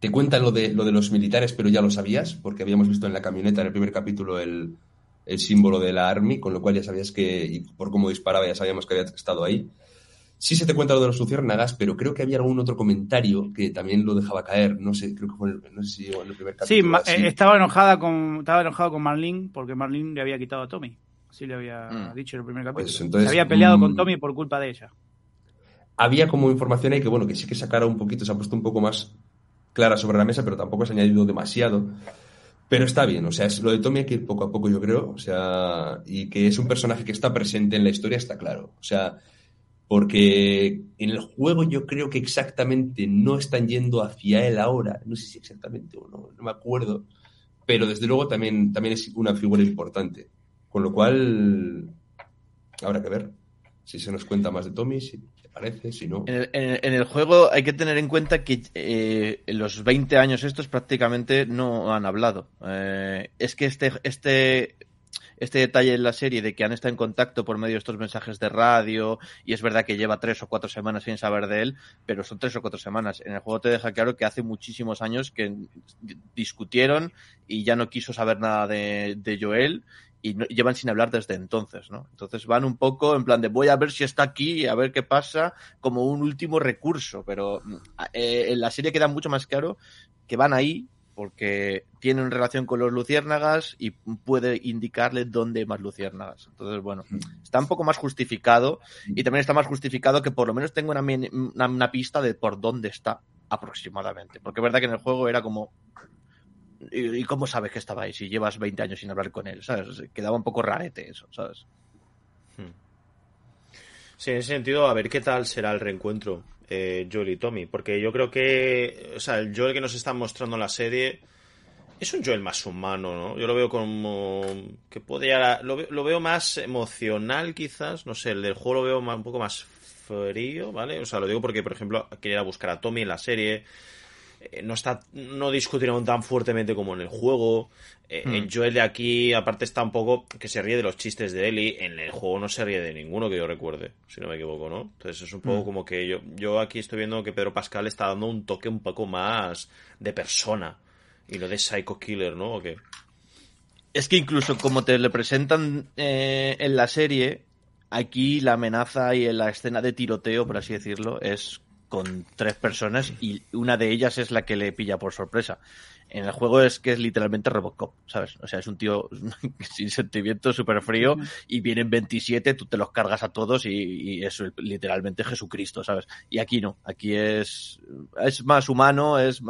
te cuentan lo de, lo de los militares, pero ya lo sabías, porque habíamos visto en la camioneta en el primer capítulo el, el símbolo de la Army, con lo cual ya sabías que, y por cómo disparaba, ya sabíamos que había estado ahí. Sí se te cuenta lo de los luciérnagas, pero creo que había algún otro comentario que también lo dejaba caer. No sé, creo que fue en el, no sé si en el primer capítulo. Sí, eh, estaba enojada con estaba enojado con Marlene porque Marlene le había quitado a Tommy. Así le había Mm. dicho en el primer capítulo. Pues entonces, Se había peleado mm, con Tommy por culpa de ella. había como información ahí que, bueno, que sí que sacara un poquito, se ha puesto un poco más clara sobre la mesa, pero tampoco se ha añadido demasiado. Pero está bien, o sea, es lo de Tommy hay que ir poco a poco, yo creo, o sea, y que es un personaje que está presente en la historia, está claro. O sea, porque en el juego yo creo que exactamente no están yendo hacia él ahora, no sé si exactamente o no, no me acuerdo, pero desde luego también, también es una figura importante. Con lo cual, habrá que ver si se nos cuenta más de Tommy, si te parece, si no. En el, juego hay que tener en cuenta que eh, en los 20 años estos prácticamente no han hablado. Eh, es que este, este, este detalle en la serie de que han estado en contacto por medio de estos mensajes de radio, y es verdad que lleva tres o cuatro semanas sin saber de él, pero son tres o cuatro semanas. En el juego te deja claro que hace muchísimos años que discutieron y ya no quiso saber nada de, Joel y llevan sin hablar desde entonces, ¿no? Entonces van un poco en plan de voy a ver si está aquí, a ver qué pasa, como un último recurso, pero mm, eh, en la serie queda mucho más claro que van ahí porque tienen relación con los luciérnagas y puede indicarle dónde hay más luciérnagas. Entonces, bueno, está un poco más justificado y también está más justificado que por lo menos tenga una, una, una pista de por dónde está aproximadamente. Porque es verdad que en el juego era como... ¿Y, y cómo sabes que estaba ahí si llevas 20 años sin hablar con él? ¿Sabes? Quedaba un poco rarete eso, ¿sabes? Sí, en ese sentido, a ver qué tal será el reencuentro eh, Joel y Tommy. Porque yo creo que, o sea, el Joel que nos están mostrando en la serie es un Joel más humano, ¿no? Yo lo veo como que podría, lo, ve- lo veo más emocional quizás, no sé, el del juego lo veo ma- un poco más frío, ¿vale? O sea, lo digo porque, por ejemplo, quería buscar a Tommy en la serie, eh, no está no discutieron tan fuertemente como en el juego. Eh, Hmm. en Joel de aquí aparte está un poco que se ríe de los chistes de Ellie en el juego no se ríe de ninguno que yo recuerde si no me equivoco no entonces es un poco Hmm. como que yo yo aquí estoy viendo que Pedro Pascal está dando un toque un poco más de persona y no de psycho killer no o qué Es que incluso como te le presentan eh, en la serie, aquí la amenaza y en la escena de tiroteo, por así decirlo, es con tres personas y una de ellas es la que le pilla por sorpresa. En el juego es que es literalmente Robocop, ¿sabes? O sea, es un tío sin sentimiento, súper frío, y vienen 27, tú te los cargas a todos y, y es literalmente Jesucristo, ¿sabes? Y aquí no, aquí es, es más humano, es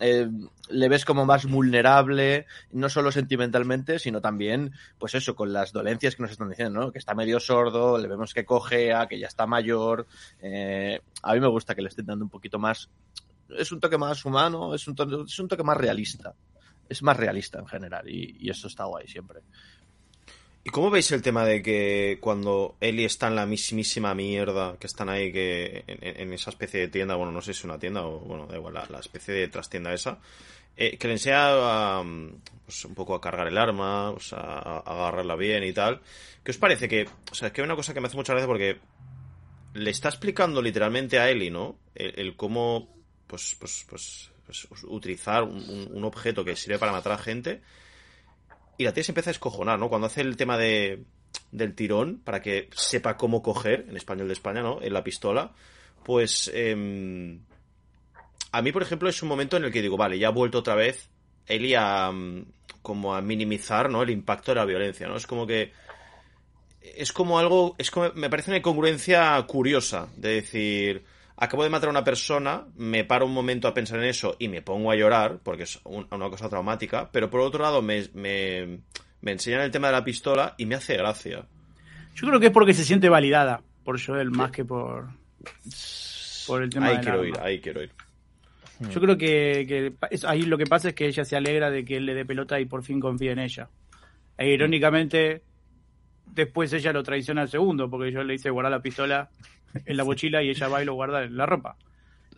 eh, le ves como más vulnerable, no solo sentimentalmente, sino también, pues eso, con las dolencias que nos están diciendo, ¿no? Que está medio sordo, le vemos que cojea, que ya está mayor. eh, a mí me gusta que le estén dando un poquito más. Es un toque más humano, es un, to- es un toque más realista. Es más realista en general y, y eso está guay siempre. ¿Y cómo veis el tema de que cuando Ellie está en la mismísima mierda, que están ahí que en, esa especie de tienda, bueno, no sé si es una tienda o, bueno, da igual, la, la especie de trastienda esa, eh, que le enseña a, pues, un poco a cargar el arma, sea, a, a agarrarla bien y tal. ¿Qué os parece que, o sea, es que hay una cosa que me hace mucha gracia porque le está explicando literalmente a Ellie, ¿no? El cómo, pues, pues, pues, pues, utilizar un, un- un objeto que sirve para matar a gente. Y la tía se empieza a escojonar, ¿no? Cuando hace el tema de, del tirón, para que sepa cómo coger, en español de España, ¿no? En la pistola, pues... em, a mí, por ejemplo, es un momento en el que digo, vale, ya ha vuelto otra vez Eli a mm, como a minimizar, ¿no? El impacto de la violencia, ¿no? Es como que es como algo, es como, me parece una incongruencia curiosa de decir, acabo de matar a una persona, me paro un momento a pensar en eso y me pongo a llorar, porque es un- una cosa traumática, pero por otro lado me, me, me enseñan el tema de la pistola y me hace gracia. Yo creo que es porque se siente validada por Joel más que por, por el tema Ahí del quiero arma. ir, ahí quiero ir. Yo creo que, que pa- es- ahí lo que pasa es que ella se alegra de que él le dé pelota y por fin confía en ella. E irónicamente, después ella lo traiciona al segundo, porque yo le hice guardar la pistola en la mochila y ella va y lo guarda en la ropa.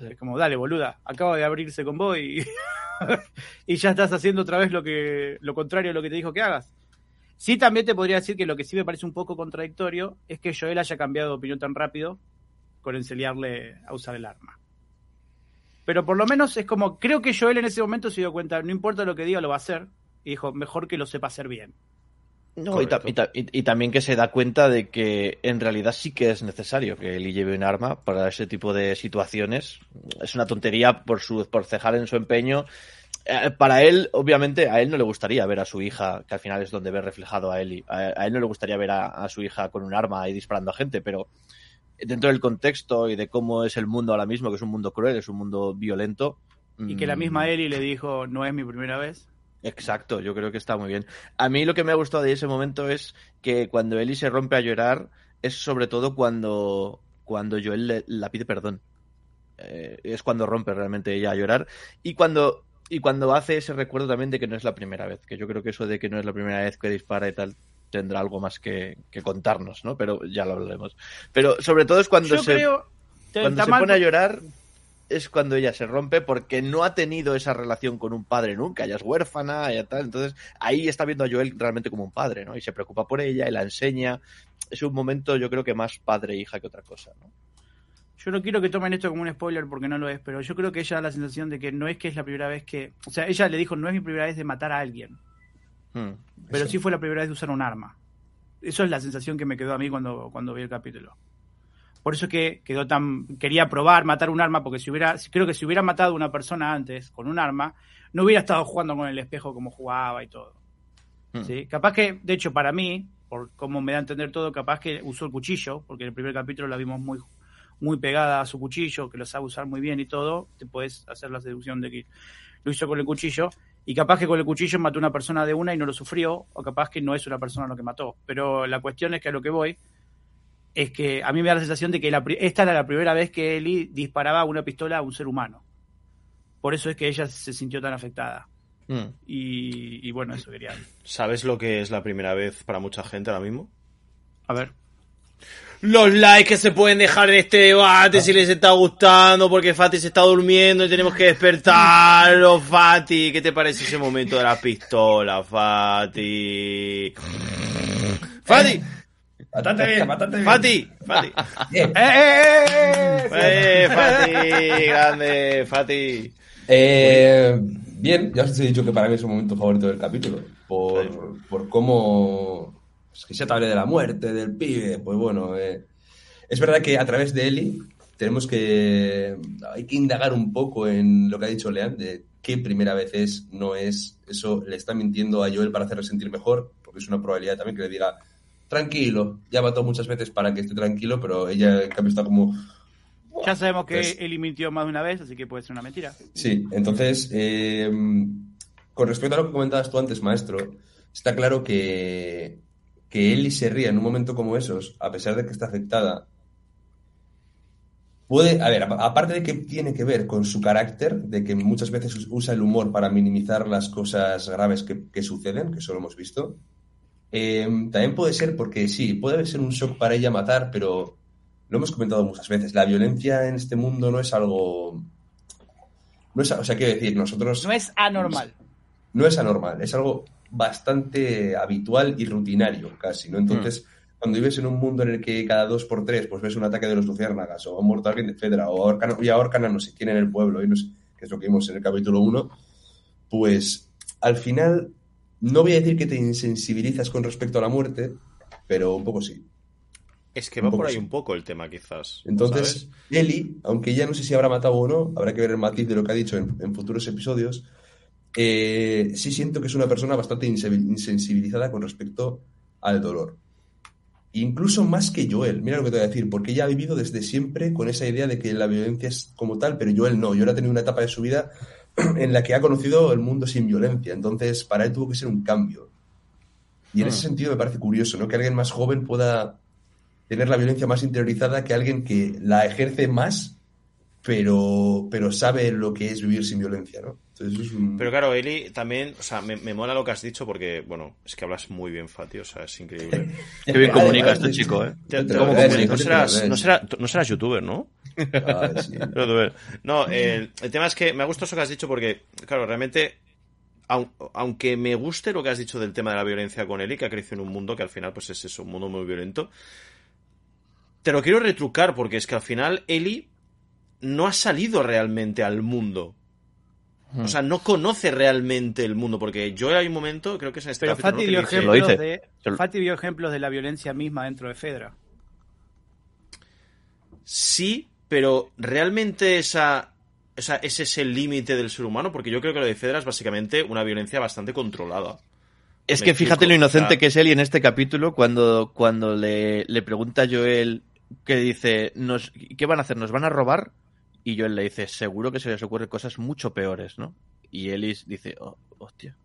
Es como, dale, boluda, acaba de abrirse con vos y, y ya estás haciendo otra vez lo que lo contrario a lo que te dijo que hagas. Sí, también te podría decir que lo que sí me parece un poco contradictorio es que Joel haya cambiado de opinión tan rápido con enseñarle a usar el arma. Pero por lo menos es como, creo que Joel en ese momento se dio cuenta, no importa lo que diga, lo va a hacer. Y dijo, mejor que lo sepa hacer bien. No, y, ta- y ta- y- y también que se da cuenta de que en realidad sí que es necesario que Eli lleve un arma para ese tipo de situaciones. Es una tontería por su por cejar en su empeño. Eh, para él, obviamente, a él no le gustaría ver a su hija, que al final es donde ve reflejado a Eli. A, a él no le gustaría ver a, a su hija con un arma y disparando a gente, pero dentro del contexto y de cómo es el mundo ahora mismo, que es un mundo cruel, es un mundo violento. Y que la mm, misma Ellie le dijo, no es mi primera vez. Exacto, yo creo que está muy bien. A mí lo que me ha gustado de ese momento es que cuando Ellie se rompe a llorar es sobre todo cuando, cuando Joel le- la pide perdón. Eh, es cuando rompe realmente ella a llorar. Y cuando, y cuando hace ese recuerdo también de que no es la primera vez. Que yo creo que eso de que no es la primera vez que dispara y tal tendrá algo más que, que contarnos, ¿no? Pero ya lo hablaremos. Pero sobre todo es cuando Yo se, creo... cuando se mal pone a llorar es cuando ella se rompe porque no ha tenido esa relación con un padre nunca, ella es huérfana, y tal, entonces ahí está viendo a Joel realmente como un padre, ¿no? Y se preocupa por ella y la enseña. Es un momento yo creo que más padre e hija que otra cosa, ¿no? Yo no quiero que tomen esto como un spoiler porque no lo es, pero yo creo que ella da la sensación de que no es que es la primera vez que... O sea, ella le dijo, no es mi primera vez de matar a alguien, Hmm. pero sí fue la primera vez de usar un arma. Eso es la sensación que me quedó a mí cuando, cuando vi el capítulo. Por eso es que quedó tan quería probar matar un arma porque si hubiera creo que si hubiera matado a una persona antes con un arma no hubiera estado jugando con el espejo como jugaba y todo. Hmm. ¿sí? Capaz que de hecho para mí por cómo me da a entender todo capaz que usó el cuchillo porque en el primer capítulo la vimos muy muy pegada a su cuchillo que lo sabe usar muy bien y todo te puedes hacer la deducción de que lo hizo con el cuchillo y capaz que con el cuchillo mató a una persona de una y no lo sufrió o capaz que no es una persona lo que mató pero la cuestión es que a lo que voy es que a mí me da la sensación de que la esta era la primera vez que Eli disparaba una pistola a un ser humano. Por eso es que ella se sintió tan afectada. Hmm. Y, y bueno, eso quería. ¿Sabes lo que es la primera vez para mucha gente ahora mismo? A ver. Los likes que se pueden dejar en este debate si les está gustando porque Fati se está durmiendo y tenemos que despertarlo, Fati. ¿Qué te parece ese momento de la pistola, Fati? Fati, Bastante bien, bastante bien. Fati, Fati. Bien. ¡Eh, eh, eh, eh! Eh, Fati, grande, Fati. Eh, bien, ya os he dicho que para mí es un momento favorito del capítulo. Por, por cómo. Es que ya te hablé de la muerte, del pibe. Pues bueno, eh, es verdad que a través de Eli tenemos que. Hay que indagar un poco en lo que ha dicho Lean, de qué primera vez es, no es. Eso le está mintiendo a Joel para hacerle sentir mejor, porque es una probabilidad también que le diga. Tranquilo, ya mató muchas veces para que esté tranquilo, pero ella en cambio está como, Ya sabemos que Pues- Eli mintió más de una vez, así que puede ser una mentira. Sí, entonces, eh, con respecto a lo que comentabas tú antes, maestro, está claro que, que Ellie se ría en un momento como esos, a pesar de que está afectada. Puede, a ver, aparte de que tiene que ver con su carácter, de que muchas veces us- usa el humor para minimizar las cosas graves que, que suceden, que eso lo hemos visto, eh, también puede ser porque sí, puede ser un shock para ella matar, pero lo hemos comentado muchas veces, la violencia en este mundo no es algo... No es, o sea, quiero decir, nosotros No es anormal. no es anormal, es algo bastante habitual y rutinario casi, ¿no? Entonces, cuando vives en un mundo en el que cada dos por tres pues ves un ataque de los luciérnagas o ha muerto alguien de Fedra o ahorcan, y ahorcan a no sé quién en el pueblo, y no sé, que es lo que vimos en el capítulo 1, pues al final no voy a decir que te insensibilizas con respecto a la muerte, pero un poco sí. Es que va por ahí sí. un poco el tema, quizás. Entonces, Eli, aunque ya no sé si habrá matado o no, habrá que ver el matiz de lo que ha dicho en, en futuros episodios. eh, sí siento que es una persona bastante insensibil- insensibilizada con respecto al dolor. Incluso más que Joel, mira lo que te voy a decir, porque ella ha vivido desde siempre con esa idea de que la violencia es como tal, pero Joel no. Joel ha tenido una etapa de su vida en la que ha conocido el mundo sin violencia, entonces para él tuvo que ser un cambio. Y en ese sentido me parece curioso, ¿no? Que alguien más joven pueda tener la violencia más interiorizada que alguien que la ejerce más, pero, pero sabe lo que es vivir sin violencia, ¿no? Entonces es un... Pero claro, Eli, también, o sea, me, me mola lo que has dicho porque, bueno, es que hablas muy bien, Fati, o sea, es increíble. Qué bien comunica este chico, ¿eh? ¿Cómo no, comunica? serás, no, será- no serás youtuber, ¿no? Ah, sí. No, el, el tema es que me ha gustado eso que has dicho porque, claro, realmente, aun- aunque me guste lo que has dicho del tema de la violencia con Eli, que ha crecido en un mundo que al final, pues es eso, un mundo muy violento, te lo quiero retrucar porque es que al final Eli no ha salido realmente al mundo. O sea, no conoce realmente el mundo, porque yo hay un momento, creo que es en este Pero capítulo, Fati dio, ejemplos dice. de, Fati dio ejemplos de la violencia misma dentro de Fedra. Sí, pero realmente esa, o sea, ese es el límite del ser humano, porque yo creo que lo de Fedra es básicamente una violencia bastante controlada. Es Me que fíjate lo inocente que es él y en este capítulo, cuando, cuando le, le pregunta a Joel que dice, nos, ¿qué van a hacer? ¿Nos van a robar? Y Joel le dice, seguro que se les ocurren cosas mucho peores, ¿no? Y Ellis dice, "Oh, hostia.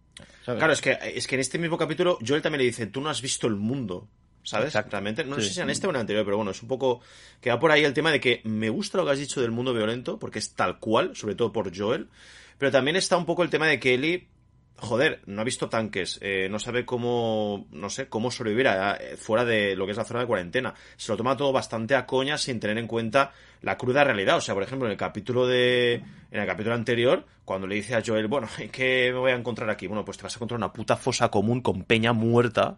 ¿Sabes? Claro, es que, es que en este mismo capítulo Joel también le dice, tú no has visto el mundo. ¿Sabes? Exacto. Realmente, no Sí. sé si en este o en el anterior, pero bueno, es un poco que va por ahí el tema de que me gusta lo que has dicho del mundo violento, porque es tal cual, sobre todo por Joel, pero también está un poco el tema de que Ellie, joder, no ha visto tanques, eh, no sabe cómo, no sé, cómo sobrevivir a- eh, fuera de lo que es la zona de cuarentena. Se lo toma todo bastante a coña sin tener en cuenta la cruda realidad. O sea, por ejemplo, en el capítulo de, en el capítulo anterior, cuando le dice a Joel, bueno, ¿qué me voy a encontrar aquí? Bueno, pues te vas a encontrar una puta fosa común con peña muerta.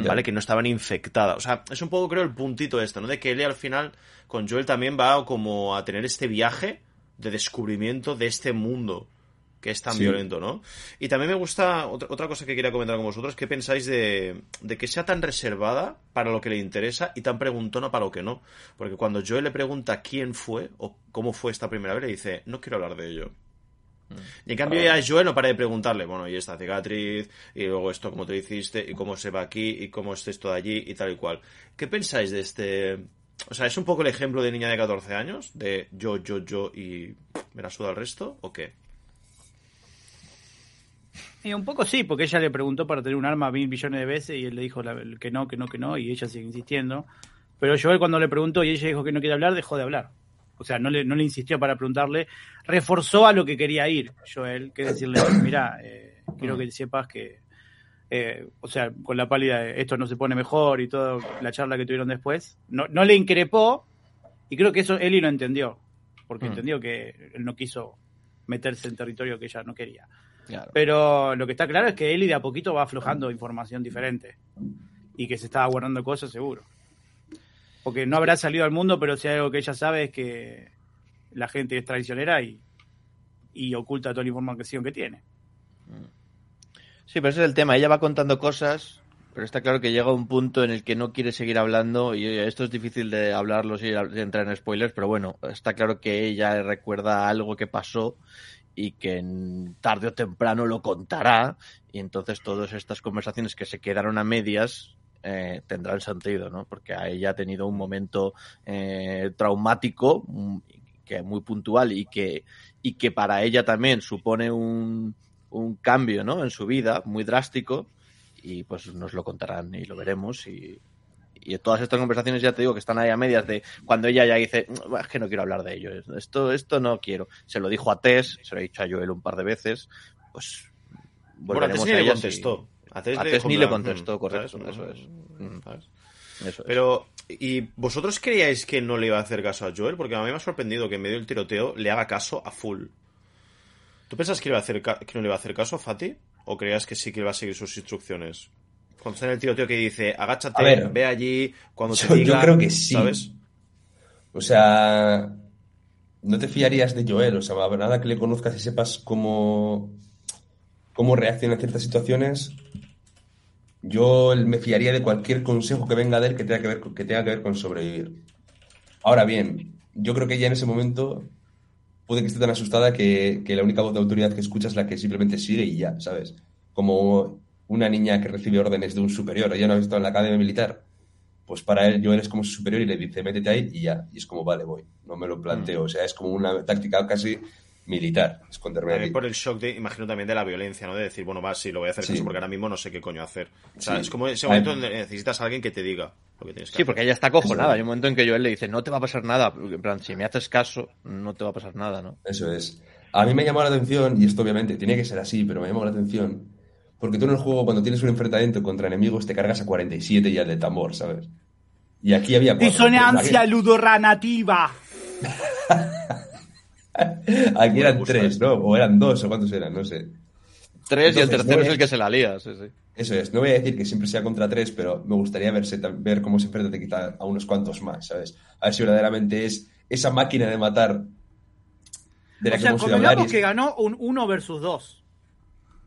Mm. ¿vale? Que no estaban infectadas. O sea, es un poco, creo, el puntito esto, ¿no? De que Ellie al final, con Joel también va como a tener este viaje de descubrimiento de este mundo que es tan Sí. violento, ¿no? Y también me gusta, otra, otra cosa que quería comentar con vosotros, ¿qué pensáis de, de que sea tan reservada para lo que le interesa y tan preguntona para lo que no? Porque cuando Joel le pregunta quién fue o cómo fue esta primera vez, le dice, no quiero hablar de ello. Y en cambio ya Joel no para de preguntarle, bueno, y esta cicatriz, y luego esto cómo te hiciste, y cómo se va aquí, y cómo es esto de allí, y tal y cual. ¿Qué pensáis de este...? O sea, ¿es un poco el ejemplo de niña de 14 años? De yo, yo, yo, y me la suda el resto, o qué? Y un poco sí, porque ella le preguntó para tener un arma mil millones de veces y él le dijo la- que no, que no, que no, y ella sigue insistiendo. Pero Joel cuando le preguntó y ella dijo que no quiere hablar, dejó de hablar. O sea, no le, no le insistió para preguntarle, reforzó a lo que quería ir Joel, que decirle, mira, eh, quiero que sepas que, eh, o sea, con la pálida, esto no se pone mejor y toda la charla que tuvieron después, no, no le increpó y creo que eso Eli lo entendió, porque Mm. entendió que él no quiso meterse en territorio que ella no quería. Claro. Pero lo que está claro es que Eli de a poquito va aflojando información diferente. Y que se está guardando cosas seguro. Porque no habrá salido al mundo, pero si algo que ella sabe es que la gente es traicionera y, y oculta toda la información que tiene. Sí, pero ese es el tema. Ella va contando cosas, pero está claro que llega un punto en el que no quiere seguir hablando y esto es difícil de hablarlo sin entrar en spoilers, pero bueno, está claro que ella recuerda algo que pasó y que tarde o temprano lo contará y entonces todas estas conversaciones que se quedaron a medias eh, tendrán sentido, ¿no? Porque a ella ha tenido un momento eh, traumático mm, que muy puntual y que y que para ella también supone un, un cambio, ¿no? En su vida muy drástico y pues nos lo contarán y lo veremos y y todas estas conversaciones ya te digo que están ahí a medias de cuando ella ya dice "Mm, es que no quiero hablar de ello esto esto no quiero se lo dijo a Tess se lo ha dicho a Joel un par de veces pues Bueno, volveremos ni le contestó. A Tess a le contestó "Mm", correcto ¿sabes? eso es Mm, ¿Sabes? eso es. Pero, ¿y vosotros creíais que no le iba a hacer caso a Joel? Porque a mí me ha sorprendido que en medio del tiroteo le haga caso a full. ¿Tú pensás que, le iba a hacer que no le iba a hacer caso a Fati? ¿O creías que sí que iba a seguir sus instrucciones? Cuando está en el tiroteo que dice, agáchate, ver, ve allí, cuando te yo- yo creo que sí. ¿sabes? O sea, no te fiarías de Joel, o sea, nada que le conozcas y sepas cómo, cómo reacciona en ciertas situaciones. Yo me fiaría de cualquier consejo que venga de él que tenga que ver, con- que tenga que ver con sobrevivir. Ahora bien, yo creo que ella en ese momento puede que esté tan asustada que, que la única voz de autoridad que escucha es la que simplemente sigue y ya, ¿sabes? Como una niña que recibe órdenes de un superior. Ella no ha visto en la academia militar. Pues para él, Joel es como su superior y le dice, métete ahí y ya. Y es como, vale, voy. No me lo planteo. O sea, es como una táctica casi militar, esconderme También por el shock de, imagino también de la violencia, ¿no? De decir, bueno, va, sí, lo voy a hacer Sí. caso porque ahora mismo no sé qué coño hacer. O sea, Sí. es como ese Ay. momento donde necesitas a alguien que te diga lo que tienes que Sí, hacer. porque ella está acojonada. Hay un momento en que Joel le dice, no te va a pasar nada. En plan, si me haces caso, no te va a pasar nada, ¿no? Eso es. A mí me llamó la atención, y esto obviamente tiene que ser así, pero me llamó la atención, porque tú en el juego cuando tienes un enfrentamiento contra enemigos te cargas a 47 y al de tambor, ¿sabes? Y aquí había cuatro. Disonancia Aquí, ludoranativa. aquí eran tres. ¿no? O eran dos, o cuántos eran, no sé. Tres y el tercero no es es- el que se la lía, sí, sí. Eso es, no voy a decir que siempre sea contra tres, pero me gustaría verse, ver cómo se enfrenta quizá a unos cuantos más, ¿sabes? A ver si verdaderamente es esa máquina de matar de la O que sea, hemos hablar. y que ganó un 1 versus 2.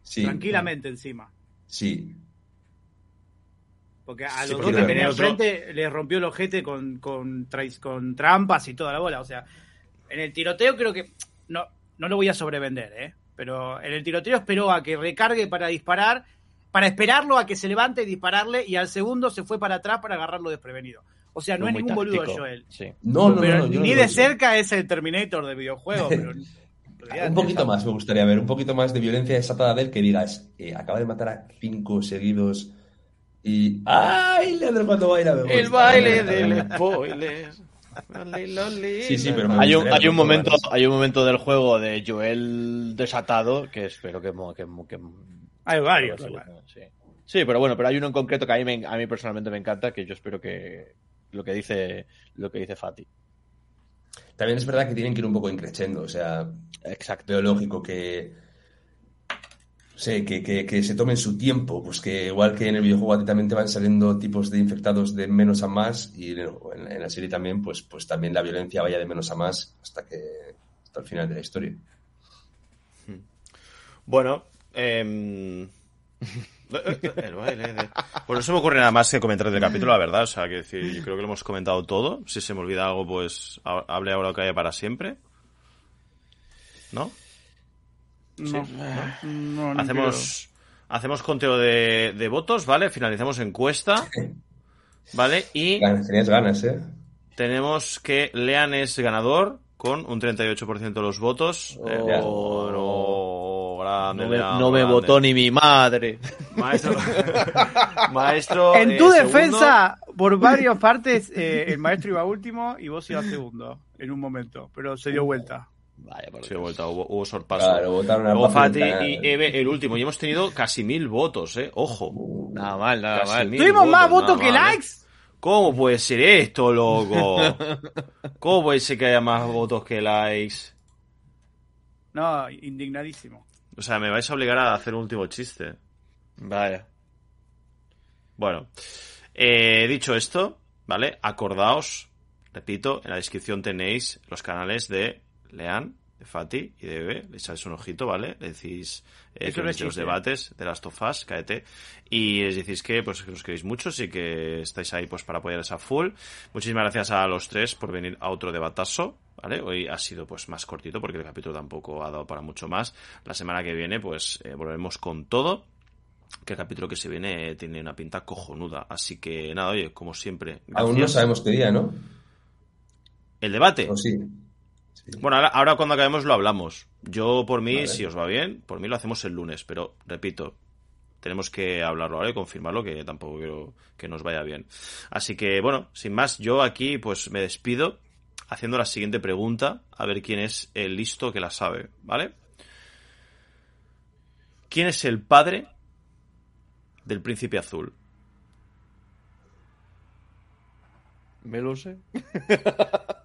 Sí, Tranquilamente encima. Sí, Porque a Sí, los porque dos que tenía enfrente les rompió el ojete con, con trampas y toda la bola. O sea, en el tiroteo creo que. No, no lo voy a sobrevender, ¿eh? Pero en el tiroteo esperó a que recargue para disparar, para esperarlo a que se levante y dispararle, y al segundo se fue para atrás para agarrarlo desprevenido. O sea, no es ningún boludo Joel. Sí. No, no, pero no, no, yo no ni de cerca es el Terminator de videojuego. Pero, Un poquito más me gustaría ver, un poquito más de violencia desatada de él que digas, eh, acaba de matar a cinco seguidos y... ¡Ay, Leandro cuando baila! El baile del spoiler. Sí, sí, pero Hay un, hay un momento, hay un momento del juego de Joel desatado que espero que, Hay varios. igual. sí. Sí, pero bueno, pero hay uno en concreto que a mí, me- a mí personalmente me encanta, que yo espero que lo que dice, lo que dice Fati. También es verdad que tienen que ir un poco increciendo, o sea, Exacto. veo lógico que... sé, que, que, que se tomen su tiempo, pues que igual que en el videojuego a ti también te van saliendo tipos de infectados de menos a más y en, en- la serie también, pues, pues también la violencia vaya de menos a más hasta que hasta el final de la historia. Bueno, el baile de- Pues no se me ocurre nada más que comentar del capítulo, la verdad. O sea, que decir, yo creo que lo hemos comentado todo. Si se me olvida algo, pues ha- hable ahora o haya para siempre. ¿No? No, no, no Hacemos, hacemos conteo de, de votos, ¿vale? Finalizamos encuesta, ¿vale? Y Ganas, Tenías ganas, ¿eh? tenemos que Lean es ganador con un 38% de los votos. Eh, Oh. no, grande, No me, Lean, no me grande. votó ni mi madre. Maestro. Maestro. En eh, tu segundo. defensa, por varias partes, eh, el maestro iba último y vos ibas segundo en un momento, pero se dio vuelta. Vaya, por Sí, Dios. vuelta, hubo, hubo sorpaso. Claro, votaron a Fati y Eve el último. Y hemos tenido casi mil votos, ¿eh? Ojo. Nada mal, nada Casi mal. Tuvimos más votos, que mal, ¿eh? likes. ¿Cómo puede ser esto, loco? ¿Cómo puede ser que haya más votos que likes? No, indignadísimo. O sea, me vais a obligar a hacer un último chiste. Vaya. Bueno, eh, dicho esto, ¿vale? Acordaos, repito, en la descripción tenéis los canales de Lean, de Fati y de Eve. Le echáis un ojito, ¿vale? Le decís eh, que los debates de las Tofas, KT. Y les decís que, pues, que los queréis mucho y que estáis ahí pues para apoyarles a full. Muchísimas gracias a los tres por venir a otro debatazo. ¿Vale? Hoy ha sido pues más cortito porque el capítulo tampoco ha dado para mucho más. La semana que viene pues eh, volveremos con todo que el capítulo que se viene eh, tiene una pinta cojonuda. Así que nada, oye, como siempre. Aún no sabemos qué día, ¿no? El debate. ¿O sí? Bueno, ahora, ahora cuando acabemos lo hablamos. Yo por mí, Vale. si os va bien, por mí lo hacemos el lunes, pero repito, tenemos que hablarlo ahora y confirmarlo que tampoco quiero que nos vaya bien. Así que bueno, sin más, yo aquí pues me despido haciendo la siguiente pregunta, a ver quién es el listo que la sabe, ¿vale? ¿Quién es el padre del príncipe azul? Me lo sé.